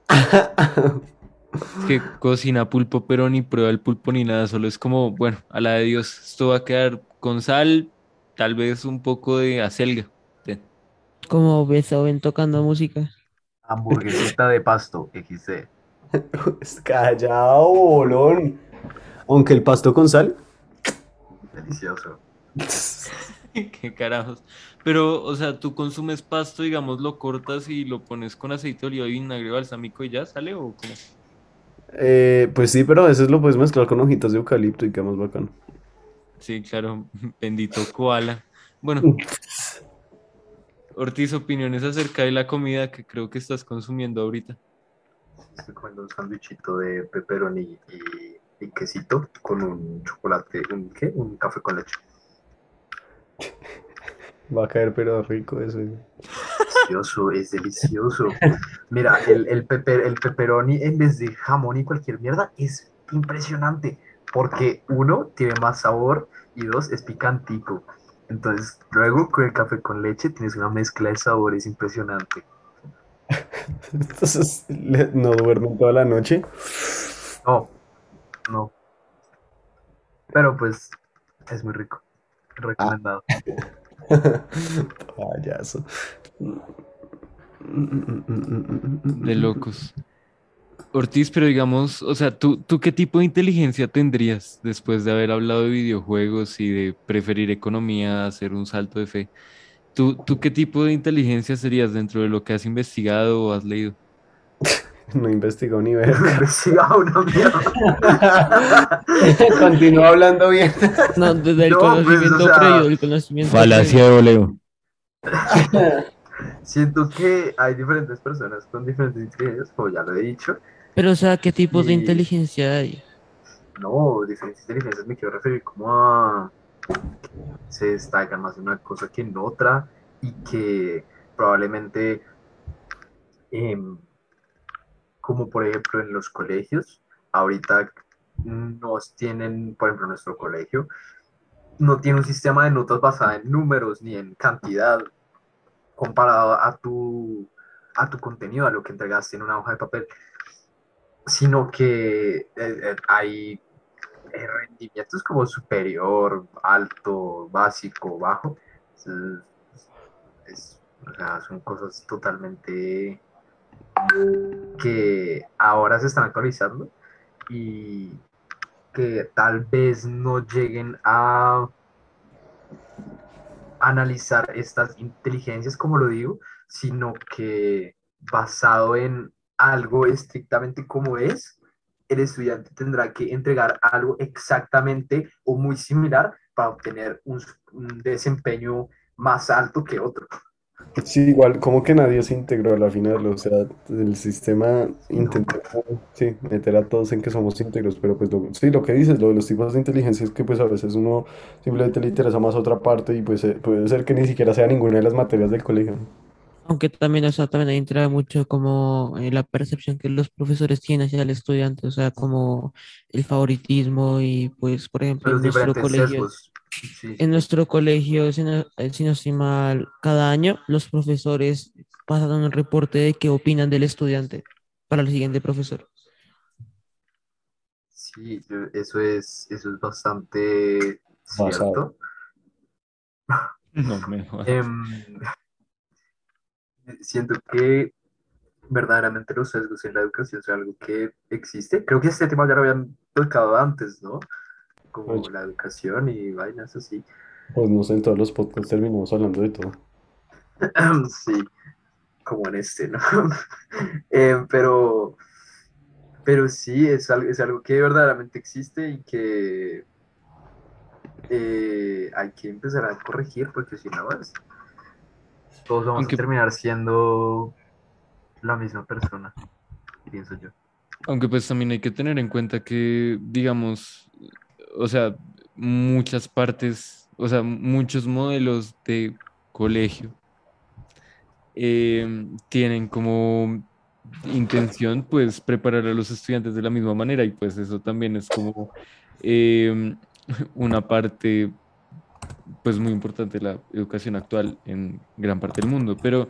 Speaker 3: Es que cocina pulpo, pero ni prueba el pulpo ni nada, solo es como, bueno, a la de Dios, esto va a quedar con sal, tal vez un poco de acelga. Ten.
Speaker 1: Como Beethoven tocando música.
Speaker 2: Hamburguesita de pasto, XD.
Speaker 4: Callado, bolón. Aunque el pasto con sal.
Speaker 2: Delicioso.
Speaker 3: Qué carajos. Pero, o sea, tú consumes pasto, digamos, lo cortas y lo pones con aceite de oliva y vinagre balsámico y ya sale o cómo?
Speaker 4: Eh, pues sí, pero a veces lo puedes mezclar con hojitas de eucalipto y queda más bacano.
Speaker 3: Sí, claro, bendito koala. Bueno, Ortiz, opiniones acerca de la comida que creo que estás consumiendo ahorita.
Speaker 2: Estoy comiendo un sándwichito de pepperoni y, y quesito con un chocolate, ¿un qué? Un café con leche.
Speaker 4: Va a caer, pero rico eso.
Speaker 2: Delicioso, es delicioso. Mira, el, el, peper, el pepperoni en vez de jamón y cualquier mierda es impresionante. Porque uno, tiene más sabor y dos, es picantico. Entonces, luego con el café con leche tienes una mezcla de sabores impresionante.
Speaker 4: Entonces, ¿no duermen toda la noche?
Speaker 2: No, no. Pero pues es muy rico. Recomendado.
Speaker 4: Payaso.
Speaker 3: De locos. Ortiz, pero digamos, o sea, ¿tú, ¿tú qué tipo de inteligencia tendrías después de haber hablado de videojuegos y de preferir economía a hacer un salto de fe? ¿Tú, ¿tú qué tipo de inteligencia serías dentro de lo que has investigado o has leído?
Speaker 4: No investigó ni ver.
Speaker 2: Una mierda.
Speaker 4: Continúa hablando bien.
Speaker 1: No, desde el
Speaker 2: No, pues, o
Speaker 1: conocimiento
Speaker 2: sea,
Speaker 1: previo, el conocimiento
Speaker 3: Falacia de voleo.
Speaker 2: Siento que hay diferentes personas con diferentes inteligencias, como ya lo he dicho.
Speaker 1: Pero, o sea, ¿qué tipo de
Speaker 2: Y-
Speaker 1: inteligencia hay?
Speaker 2: No, diferentes inteligencias me quiero referir como a se destacan más en una cosa que en otra y que probablemente, em, como por ejemplo en los colegios, ahorita nos tienen, por ejemplo, nuestro colegio, no tiene un sistema de notas basado en números ni en cantidad comparado a tu, a tu contenido, a lo que entregaste en una hoja de papel, sino que eh, eh, hay eh, rendimientos como superior, alto, básico, bajo. Son cosas totalmente que ahora se están actualizando y que tal vez no lleguen a analizar estas inteligencias, como lo digo, sino que basado en algo estrictamente como es, el estudiante tendrá que entregar algo exactamente o muy similar para obtener un, un desempeño más alto que otro.
Speaker 4: Sí, igual, como que nadie se integró a la final, o sea, el sistema intentó, sí, meter a todos en que somos íntegros, pero pues lo- sí, lo que dices, lo de los tipos de inteligencia es que pues a veces uno simplemente le interesa más otra parte y pues eh, puede ser que ni siquiera sea ninguna de las materias del colegio.
Speaker 1: Aunque también, o sea, también ahí entra mucho como eh, la percepción que los profesores tienen hacia el estudiante, o sea, como el favoritismo y pues, por ejemplo,
Speaker 2: Los
Speaker 1: en nuestro
Speaker 2: diferentes
Speaker 1: colegio,
Speaker 2: sesgos. Sí,
Speaker 1: en nuestro colegio, si no, eh, si no estoy mal, cada año los profesores pasan un reporte de qué opinan del estudiante para el siguiente profesor.
Speaker 2: Sí, eso es, eso es bastante cierto.
Speaker 3: No me.
Speaker 2: Em, siento que verdaderamente los sesgos en la educación es algo que existe. Creo que este tema ya lo habían tocado antes, ¿no? Como
Speaker 4: Oye.
Speaker 2: la educación y vainas así.
Speaker 4: Pues no sé, en todos los podcasts terminamos hablando de todo.
Speaker 2: Sí, como en este, ¿no? Em, pero, pero sí, es algo, es algo que verdaderamente existe y que eh, hay que empezar a corregir porque si no, es- todos vamos
Speaker 3: Aunque-
Speaker 2: a terminar siendo la misma persona, pienso yo.
Speaker 3: Aunque pues también hay que tener en cuenta que, digamos, o sea, muchas partes, o sea, muchos modelos de colegio eh, tienen como intención pues preparar a los estudiantes de la misma manera y pues eso también es como eh, una parte pues muy importante de la educación actual en gran parte del mundo, pero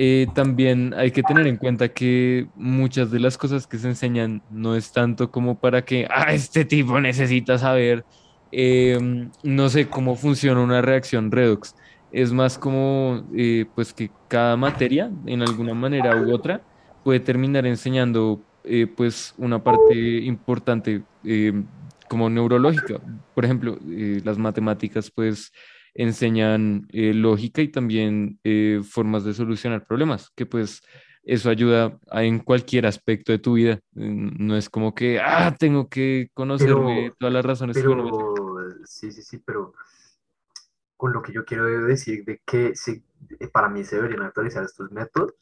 Speaker 3: eh, también hay que tener en cuenta que muchas de las cosas que se enseñan no es tanto como para que, ah, este tipo necesita saber, eh, no sé cómo funciona una reacción redox. Es más como, eh, pues que cada materia, en alguna manera u otra, puede terminar enseñando, eh, pues, una parte importante, eh, como neurológica. Por ejemplo, eh, las matemáticas, pues, enseñan eh, lógica y también eh, formas de solucionar problemas, que pues eso ayuda a- en cualquier aspecto de tu vida. No es como que, ah, tengo que conocerme
Speaker 2: Pero-
Speaker 3: todas las razones.
Speaker 2: Pero, sí, sí, sí, pero con lo que yo quiero decir de que se, para mí se deberían actualizar estos métodos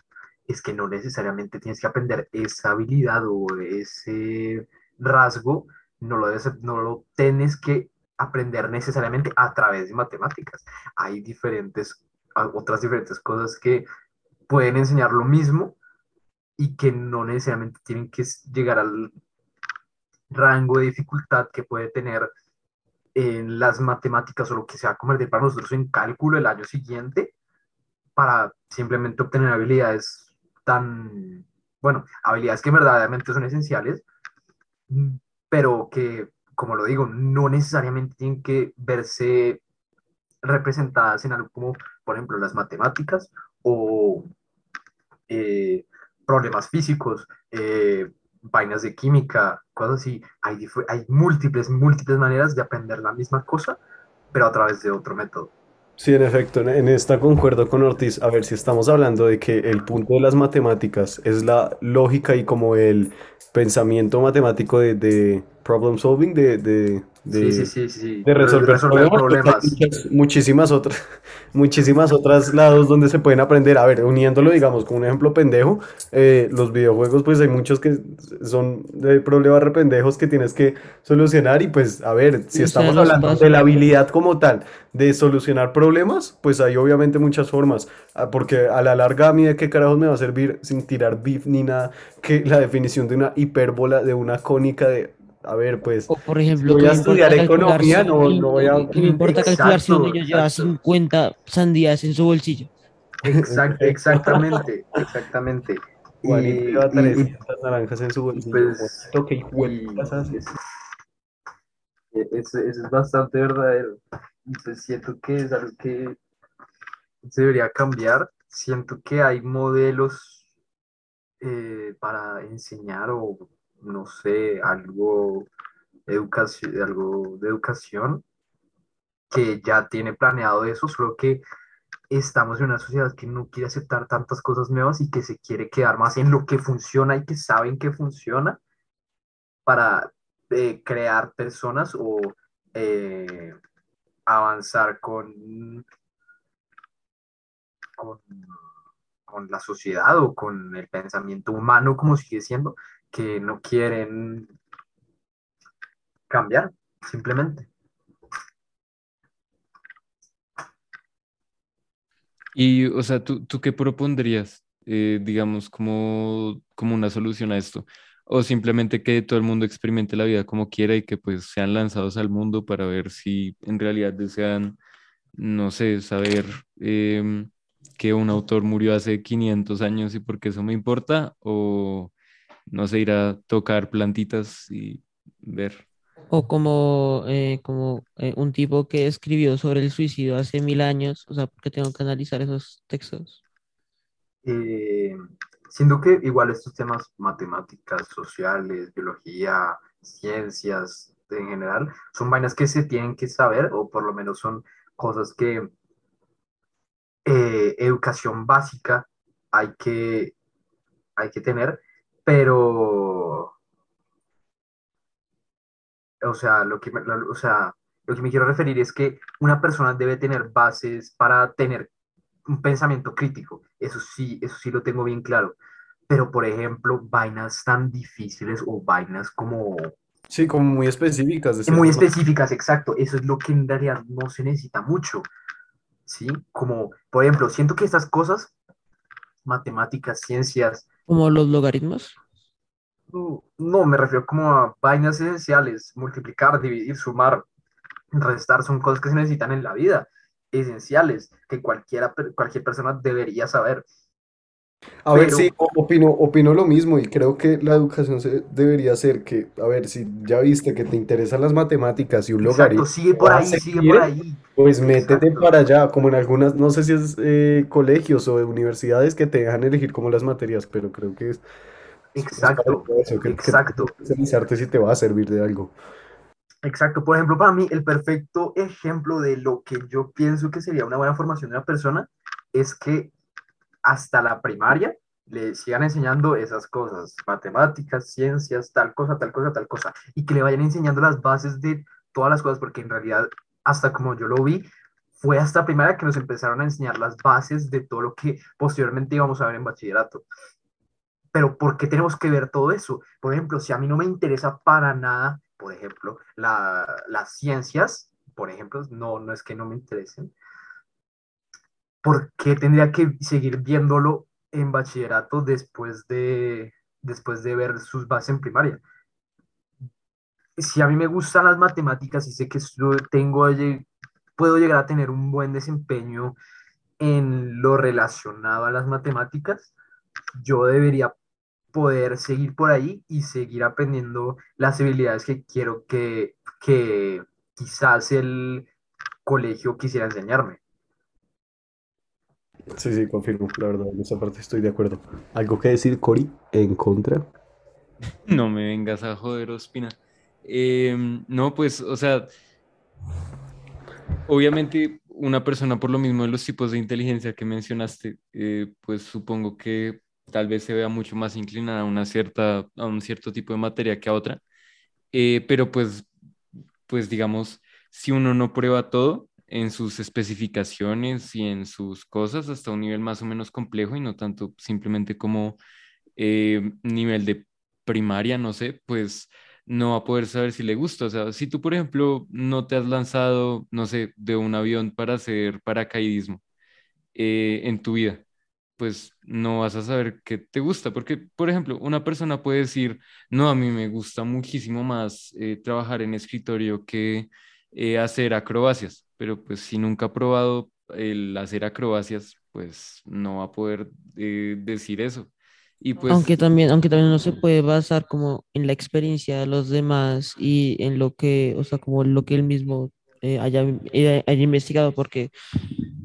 Speaker 2: es que no necesariamente tienes que aprender esa habilidad o ese rasgo, no lo, no lo tienes que aprender necesariamente a través de matemáticas. Hay diferentes, otras diferentes cosas que pueden enseñar lo mismo y que no necesariamente tienen que llegar al rango de dificultad que puede tener en las matemáticas o lo que se va a convertir para nosotros en cálculo el año siguiente para simplemente obtener habilidades tan, bueno, habilidades que verdaderamente son esenciales, mm, pero que, como lo digo, no necesariamente tienen que verse representadas en algo como, por ejemplo, las matemáticas o eh, problemas físicos, eh, vainas de química, cosas así. Hay, hay múltiples, múltiples maneras de aprender la misma cosa, pero a través de otro método.
Speaker 4: Sí, en efecto, en esta concuerdo con Ortiz. A ver, si estamos hablando de que el punto de las matemáticas es la lógica y como el pensamiento matemático de, de problem solving, de, de, de-
Speaker 2: sí, sí, sí.
Speaker 4: de resolver,
Speaker 2: resolver
Speaker 4: problemas, muchísimas otras, muchísimas otras lados donde se pueden aprender. A ver, uniéndolo, digamos, con un ejemplo pendejo, eh, los videojuegos, pues hay muchos que son de problemas rependejos que tienes que solucionar y pues, a ver, si estamos hablando de la habilidad como tal de solucionar problemas, pues hay obviamente muchas formas, ah, porque a la larga a mí de qué carajos me va a servir sin tirar beef ni nada, que la definición de una hipérbola, de una cónica de... A ver, pues,
Speaker 1: O por ejemplo,
Speaker 4: voy a estudiar
Speaker 1: calcular
Speaker 4: economía, no, no voy a...
Speaker 1: que me importa calcular si un niño lleva
Speaker 2: exacto.
Speaker 1: 50 sandías en su bolsillo.
Speaker 2: Exact- exactamente, exactamente. Y,
Speaker 4: lleva
Speaker 2: y-
Speaker 4: 300 naranjas en su bolsillo.
Speaker 2: pues,
Speaker 4: Juanito, ¿qué hijo de
Speaker 2: y- eso, eso es bastante verdadero. Y pues siento que es algo que se debería cambiar. Siento que hay modelos eh, para enseñar o no sé, algo, educación, algo de educación que ya tiene planeado eso, solo que estamos en una sociedad que no quiere aceptar tantas cosas nuevas y que se quiere quedar más en lo que funciona y que saben que funciona para eh, crear personas o eh, avanzar con, con, con la sociedad o con el pensamiento humano, como sigue siendo, que no quieren cambiar, simplemente.
Speaker 3: Y, o sea, ¿tú, tú qué propondrías, eh, digamos, como, como una solución a esto? O simplemente que todo el mundo experimente la vida como quiera y que pues sean lanzados al mundo para ver si en realidad desean, no sé, saber em, que un autor murió hace 500 años y por qué eso me importa, o no sé, ir a tocar plantitas y ver.
Speaker 1: O como, eh, como eh, un tipo que escribió sobre el suicidio hace mil años, o sea, porque tengo que analizar esos textos.
Speaker 2: Eh, siendo que igual estos temas, matemáticas, sociales, biología, ciencias en general, son vainas que se tienen que saber, o por lo menos son cosas que eh, educación básica hay que, hay que tener, pero, o sea, lo que lo- o sea, lo que me quiero referir es que una persona debe tener bases para tener un pensamiento crítico. Eso sí, eso sí lo tengo bien claro. Pero, por ejemplo, vainas tan difíciles o vainas como
Speaker 4: Sí, como muy específicas. de
Speaker 2: muy
Speaker 4: manera.
Speaker 2: específicas, exacto. Eso es lo que en realidad no se necesita mucho. ¿Sí? Como, por ejemplo, siento que estas cosas, matemáticas, ciencias,
Speaker 1: Como los logaritmos.
Speaker 2: no, no, me refiero como a vainas esenciales, multiplicar, dividir, sumar, restar, son cosas que se necesitan en la vida, esenciales, que cualquiera, cualquier persona debería saber.
Speaker 4: A ver,
Speaker 2: Pero-
Speaker 4: sí, opino, opino lo mismo y creo que la educación se debería ser que, a ver, si ya viste que te interesan las matemáticas y un
Speaker 2: Exacto,
Speaker 4: logaritmo
Speaker 2: sigue por ahí, sigue por ahí.
Speaker 4: Pues métete
Speaker 2: Exacto.
Speaker 4: para allá, como en algunas, no sé si es eh, colegios o universidades que te dejan elegir como las materias, pero creo que es, es
Speaker 2: Exacto,
Speaker 4: para eso, que
Speaker 2: exacto.
Speaker 4: especializarte si te va a servir de algo.
Speaker 2: Exacto, por ejemplo, para mí el perfecto ejemplo de lo que yo pienso que sería una buena formación de una persona es que hasta la primaria le sigan enseñando esas cosas, matemáticas, ciencias, tal cosa, tal cosa, tal cosa, y que le vayan enseñando las bases de todas las cosas, porque en realidad, hasta como yo lo vi, fue hasta primaria que nos empezaron a enseñar las bases de todo lo que posteriormente íbamos a ver en bachillerato. Pero ¿por qué tenemos que ver todo eso? Por ejemplo, si a mí no me interesa para nada, por ejemplo, la, las ciencias, por ejemplo, no, no es que no me interesen, ¿por qué tendría que seguir viéndolo en bachillerato después de, después de ver sus bases en primaria? Si a mí me gustan las matemáticas y sé que tengo, puedo llegar a tener un buen desempeño en lo relacionado a las matemáticas, yo debería poder seguir por ahí y seguir aprendiendo las habilidades que quiero que, que quizás el colegio quisiera enseñarme.
Speaker 4: Sí, sí, confirmo, la verdad, en esa parte estoy de acuerdo. ¿Algo que decir, Cori, en contra?
Speaker 3: No me vengas a joder, Ospina. Em, no, pues, o sea, obviamente una persona por lo mismo de los tipos de inteligencia que mencionaste, eh, pues supongo que tal vez se vea mucho más inclinada a una cierta, a un cierto tipo de materia que a otra, eh, pero pues, pues digamos, si uno no prueba todo, en sus especificaciones y en sus cosas hasta un nivel más o menos complejo y no tanto simplemente como eh, nivel de primaria, no sé, pues no va a poder saber si le gusta. O sea, si tú, por ejemplo, no te has lanzado, no sé, de un avión para hacer paracaidismo eh, en tu vida, pues no vas a saber qué te gusta, porque, por ejemplo, una persona puede decir, no, a mí me gusta muchísimo más eh, trabajar en escritorio que hacer acrobacias pero pues si nunca ha probado el hacer acrobacias, pues no va a poder eh, decir eso. Y pues,
Speaker 1: aunque también, aunque también no se puede basar como en la experiencia de los demás y en lo que, o sea, como lo que él mismo eh, haya, eh, haya investigado, porque,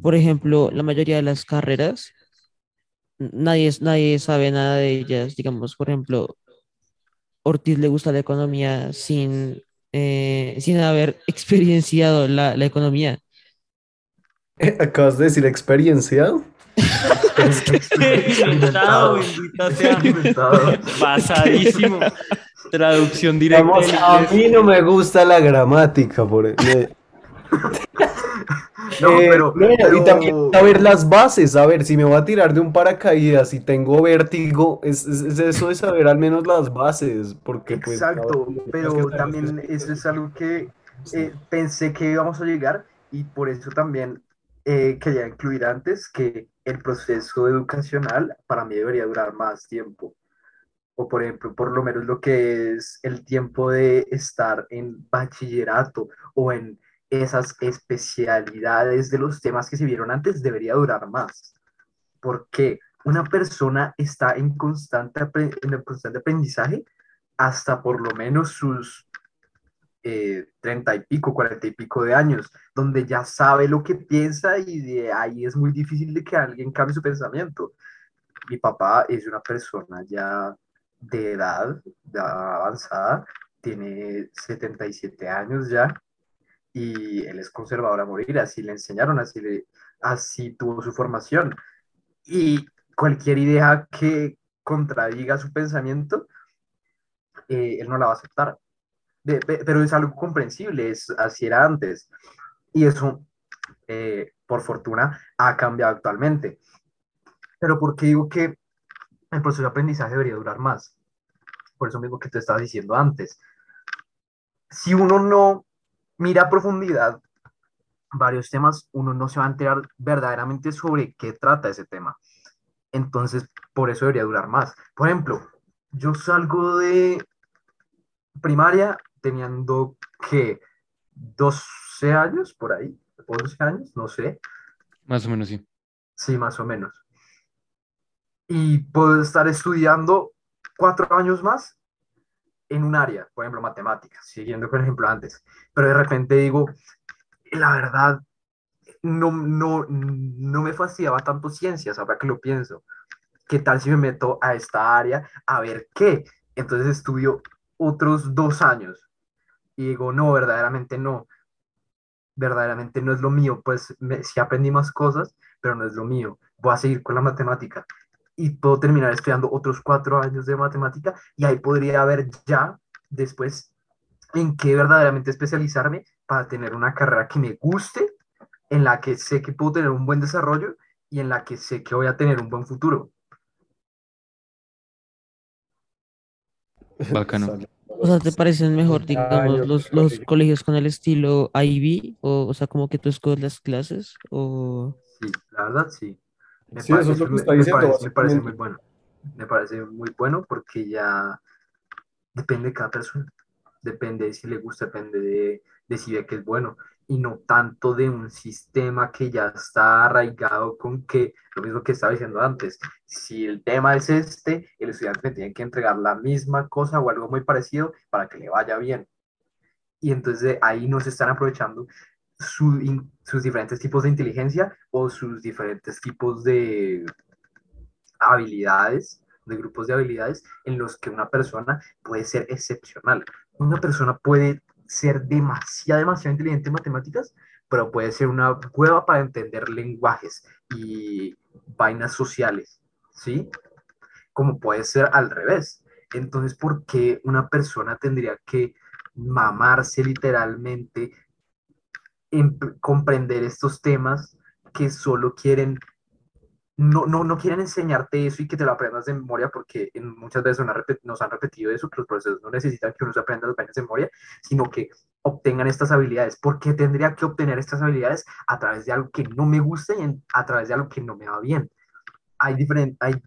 Speaker 1: por ejemplo, la mayoría de las carreras, nadie, nadie sabe nada de ellas. Digamos, por ejemplo, Ortiz le gusta la economía sin eh, sin haber experienciado la, la economía.
Speaker 4: ¿Acabas de decir experienciado?
Speaker 3: inventado, inventado. Basadísimo. Traducción directa.
Speaker 4: Vamos, a mí no me gusta la gramática, por No, eh, pero, Y también saber las bases, a ver, si me voy a tirar de un paracaídas y tengo vértigo, es, eso de saber al menos las bases, porque
Speaker 2: pues, Exacto, pero también eso es algo que eh, pensé que íbamos a llegar y por eso también eh, quería incluir antes que el proceso educacional para mí debería durar más tiempo. O por ejemplo, por lo menos lo que es el tiempo de estar en bachillerato o en esas especialidades de los temas que se vieron antes debería durar más. Porque una persona está en constante, en constante aprendizaje hasta por lo menos sus eh, treinta y pico, cuarenta y pico de años, donde ya sabe lo que piensa y de ahí es muy difícil de que alguien cambie su pensamiento. Mi papá es una persona ya de edad, avanzada, tiene 77 años ya, y él es conservador a morir, así le enseñaron, así, le, así tuvo su formación. Y cualquier idea que contradiga su pensamiento, eh, él no la va a aceptar. Pero es algo comprensible, es, así era antes. Y eso, eh, por fortuna, ha cambiado actualmente. Pero ¿por qué digo que el proceso de aprendizaje debería durar más? Por eso mismo que te estaba diciendo antes. Si uno no mira a profundidad varios temas, uno no se va a enterar verdaderamente sobre qué trata ese tema. Entonces, por eso debería durar más. Por ejemplo, yo salgo de primaria teniendo que 12 años por ahí, 11 años, no sé.
Speaker 3: Más o menos, sí.
Speaker 2: Sí, más o menos. Y puedo estar estudiando cuatro años más en un área, por ejemplo, matemáticas, siguiendo con el ejemplo antes, pero de repente digo, la verdad, no, no, no me fastidiaba tanto ciencias, ahora que lo pienso. ¿Qué tal si me meto a esta área a ver qué? Entonces estudio otros dos años y digo, no, verdaderamente no. Verdaderamente no es lo mío, pues sí aprendí más cosas, pero no es lo mío. Voy a seguir con la matemática y puedo terminar estudiando otros cuatro años de matemática y ahí podría haber ya después en qué verdaderamente especializarme para tener una carrera que me guste en la que sé que puedo tener un buen desarrollo y en la que sé que voy a tener un buen futuro.
Speaker 3: Bacano.
Speaker 1: O sea, ¿te parecen mejor, digamos, los, los colegios con el estilo Ivy? O, o sea, como que tú escoges las clases, o...
Speaker 2: Sí, la verdad sí. Me
Speaker 4: Sí, eso es lo que
Speaker 2: me-
Speaker 4: está
Speaker 2: me
Speaker 4: diciendo,
Speaker 2: parece, me parece muy bueno. Me parece muy bueno porque ya depende de cada persona. Depende de si le gusta, depende de, de si ve que es bueno. Y no tanto de un sistema que ya está arraigado con que, lo mismo que estaba diciendo antes, si el tema es este, el estudiante me tiene que entregar la misma cosa o algo muy parecido para que le vaya bien. Y entonces ahí no se están aprovechando su in- sus diferentes tipos de inteligencia o sus diferentes tipos de habilidades, de grupos de habilidades en los que una persona puede ser excepcional. Una persona puede ser demasiado, demasiado inteligente en matemáticas, pero puede ser una hueva para entender lenguajes y vainas sociales, ¿sí? Como puede ser al revés. Entonces, ¿por qué una persona tendría que mamarse literalmente en comprender estos temas que solo quieren no, no, no quieren enseñarte eso y que te lo aprendas de memoria porque muchas veces nos han, repetido eso, que los profesores no necesitan que uno se aprenda las vainas de memoria, sino que obtengan estas habilidades. ¿Por qué tendría que obtener estas habilidades? A través de algo que no me gusta y a través de algo que no me va bien. Hay, diferen- hay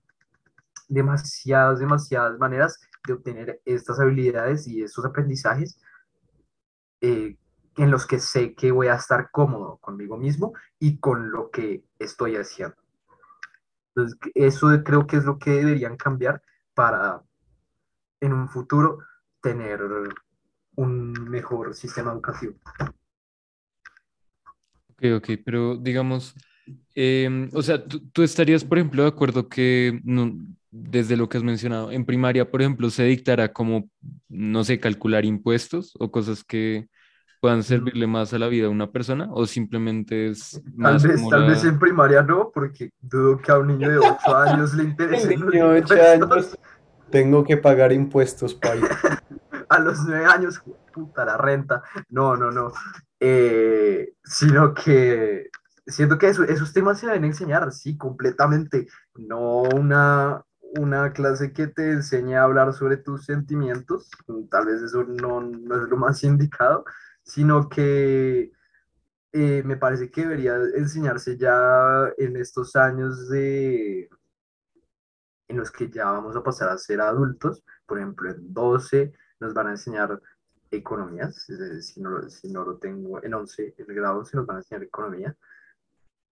Speaker 2: demasiadas, demasiadas maneras de obtener estas habilidades y estos aprendizajes eh, en los que sé que voy a estar cómodo conmigo mismo y con lo que estoy haciendo. Entonces, eso creo que es lo que deberían cambiar para en un futuro tener un mejor sistema educativo.
Speaker 3: Ok, ok, pero digamos, em, o sea, ¿tú, estarías, por ejemplo, de acuerdo que desde lo que has mencionado, en primaria, por ejemplo, se dictará como, no sé, calcular impuestos o cosas que puedan servirle más a la vida de una persona o simplemente es
Speaker 2: Tal
Speaker 3: más
Speaker 2: vez,
Speaker 3: como
Speaker 2: tal
Speaker 3: la-
Speaker 2: vez en primaria no, porque dudo que a un niño de 8 años le
Speaker 4: ocho
Speaker 2: impuestos.
Speaker 4: años, tengo que pagar impuestos, país.
Speaker 2: A los 9 años, puta, la renta. No, no, no. Eh, sino que siento que eso- esos temas se deben enseñar, sí, completamente. No una, una clase que te enseñe a hablar sobre tus sentimientos, tal vez eso no, no es lo más indicado, sino que eh, me parece que debería enseñarse ya en estos años de, en los que ya vamos a pasar a ser adultos, por ejemplo, en 12 nos van a enseñar economías, si no, si no lo tengo en 11, en el grado 11 nos van a enseñar economía,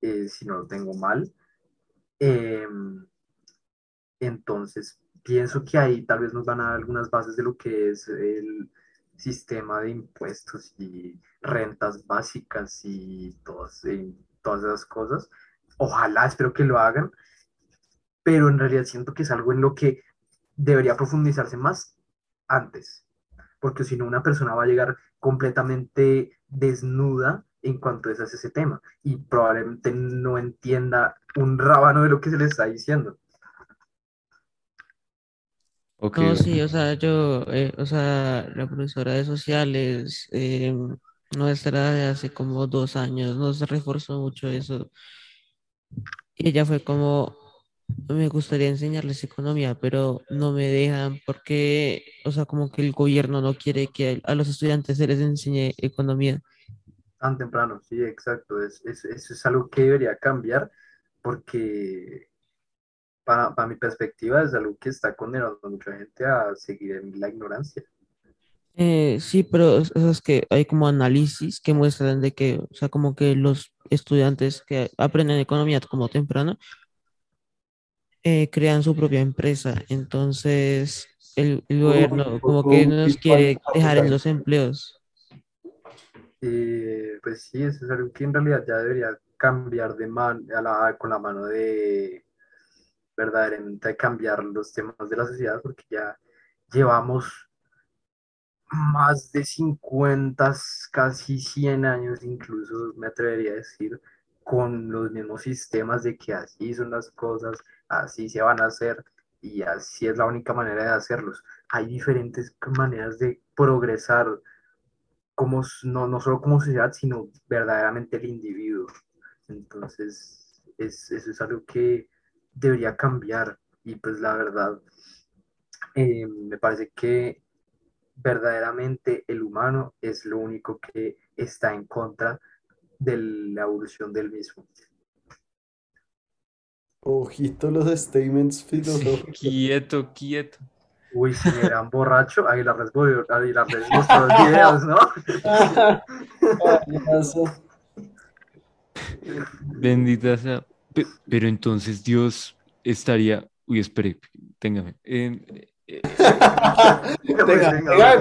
Speaker 2: eh, si no lo tengo mal. Em, entonces, pienso que ahí tal vez nos van a dar algunas bases de lo que es el sistema de impuestos y rentas básicas y todas, y todas esas cosas. Ojalá, espero que lo hagan, pero en realidad siento que es algo en lo que debería profundizarse más antes, porque si no una persona va a llegar completamente desnuda en cuanto es ese tema y probablemente no entienda un rábano de lo que se le está diciendo.
Speaker 3: Ok,
Speaker 1: No, sí, o sea, yo, eh, o sea, la profesora de sociales eh, nuestra de hace como dos años nos reforzó mucho eso. Y ella fue como, me gustaría enseñarles economía, pero no me dejan porque, o sea, como que el gobierno no quiere que a los estudiantes se les enseñe economía.
Speaker 2: Tan temprano, sí, exacto. Es, es- eso es algo que debería cambiar porque para, para mi perspectiva es algo que está condenando a mucha gente a seguir en la ignorancia.
Speaker 1: Eh, sí, pero es, que hay como análisis que muestran de que, o sea, como que los estudiantes que aprenden economía como temprano eh, crean su propia empresa. Entonces, el, gobierno como que
Speaker 4: un
Speaker 1: nos quiere
Speaker 4: de
Speaker 1: dejar en los empleos.
Speaker 2: Eh, pues sí, eso es algo que en realidad ya debería cambiar de man, a la- con la mano de verdaderamente cambiar los temas de la sociedad porque ya llevamos más de 50, casi 100 años, incluso me atrevería a decir, con los mismos sistemas de que así son las cosas, así se van a hacer y así es la única manera de hacerlos. Hay diferentes maneras de progresar como, no, no solo como sociedad, sino verdaderamente el individuo. Entonces, es, eso es algo que debería cambiar y pues la verdad, eh, me parece que verdaderamente el humano es lo único que está en contra de la evolución del mismo.
Speaker 4: Ojito los statements
Speaker 3: Sí,
Speaker 4: filosóficos.
Speaker 3: quieto, quieto.
Speaker 2: Uy, si me eran borracho, ahí la respondo, ahí la mostró los videos, ¿no?
Speaker 3: Bendita sea. Pe- Pero entonces Dios estaría. Uy, espere, téngame. Eh, eh,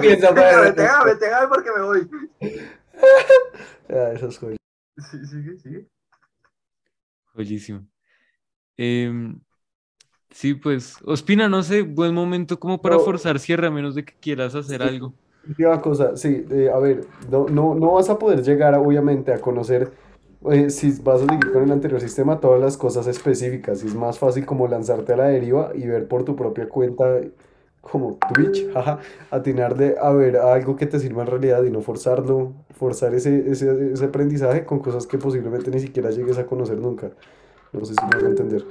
Speaker 4: piensa,
Speaker 2: téngame, téngame, téngame porque me voy.
Speaker 4: Ah, esas joyas.
Speaker 2: Sí, sigue, sigue.
Speaker 3: joyísimo. Em, sí, pues, Ospina, no sé, buen momento como para
Speaker 4: No.
Speaker 3: forzar cierre a menos de que quieras hacer
Speaker 4: Sí.
Speaker 3: algo.
Speaker 4: Última cosa, sí, eh, a ver, no, no, no vas a poder llegar, obviamente, a conocer, eh, si vas a seguir con el anterior sistema, todas las cosas específicas. Y es más fácil como lanzarte a la deriva y ver por tu propia cuenta, como Twitch, jaja, atinar de a ver algo que te sirva en realidad y no forzarlo, forzar ese, ese, ese aprendizaje con cosas que posiblemente ni siquiera llegues a conocer nunca. No sé si me voy a entender.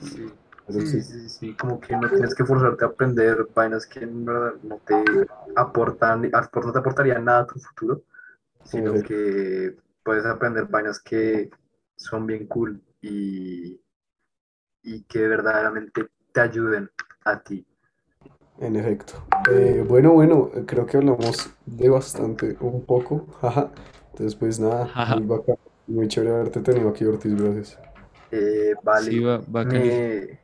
Speaker 2: Sí,
Speaker 4: Pero
Speaker 2: sí,
Speaker 4: sí.
Speaker 2: sí, sí, como que no tienes que forzarte a aprender vainas que en verdad no te aportan, apor- no te aportarían nada a tu futuro, sino que puedes aprender vainas que son bien cool y, y que verdaderamente te ayuden a ti.
Speaker 4: En efecto. Eh, bueno, bueno, creo que hablamos de bastante, un poco, jaja. Entonces, pues nada,
Speaker 3: Jaja.
Speaker 4: muy bacán, muy chévere haberte tenido aquí, Ortiz, gracias.
Speaker 2: Eh, vale,
Speaker 3: Sí, va, bacanísimo.
Speaker 2: me,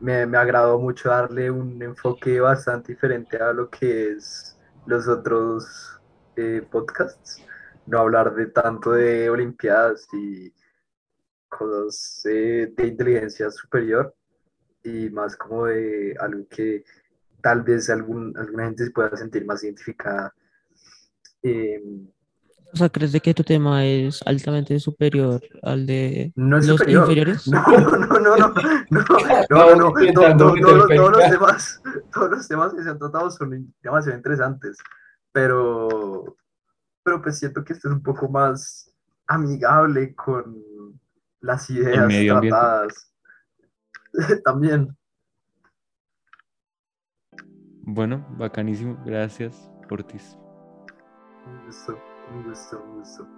Speaker 2: me, me agradó mucho darle un enfoque bastante diferente a lo que es los otros eh, podcasts. No hablar de tanto de Olimpiadas y cosas eh, de inteligencia superior y más como de algo que tal vez algún, alguna gente se pueda sentir más identificada. Eh,
Speaker 1: O sea, ¿crees de que tu tema es altamente superior al de
Speaker 2: no es
Speaker 1: los
Speaker 2: superior.
Speaker 1: inferiores?
Speaker 2: No, no, no, no, no, no, no, no, to-
Speaker 4: meter
Speaker 2: todos, todos los temas, todos los temas que se han tratado son demasiado interesantes, pero, pero pues siento que este es un poco más amigable con las ideas
Speaker 3: medio
Speaker 2: tratadas. También,
Speaker 3: Bueno, bacanísimo. Gracias, Ortiz.
Speaker 2: un gusto, un gusto, un gusto.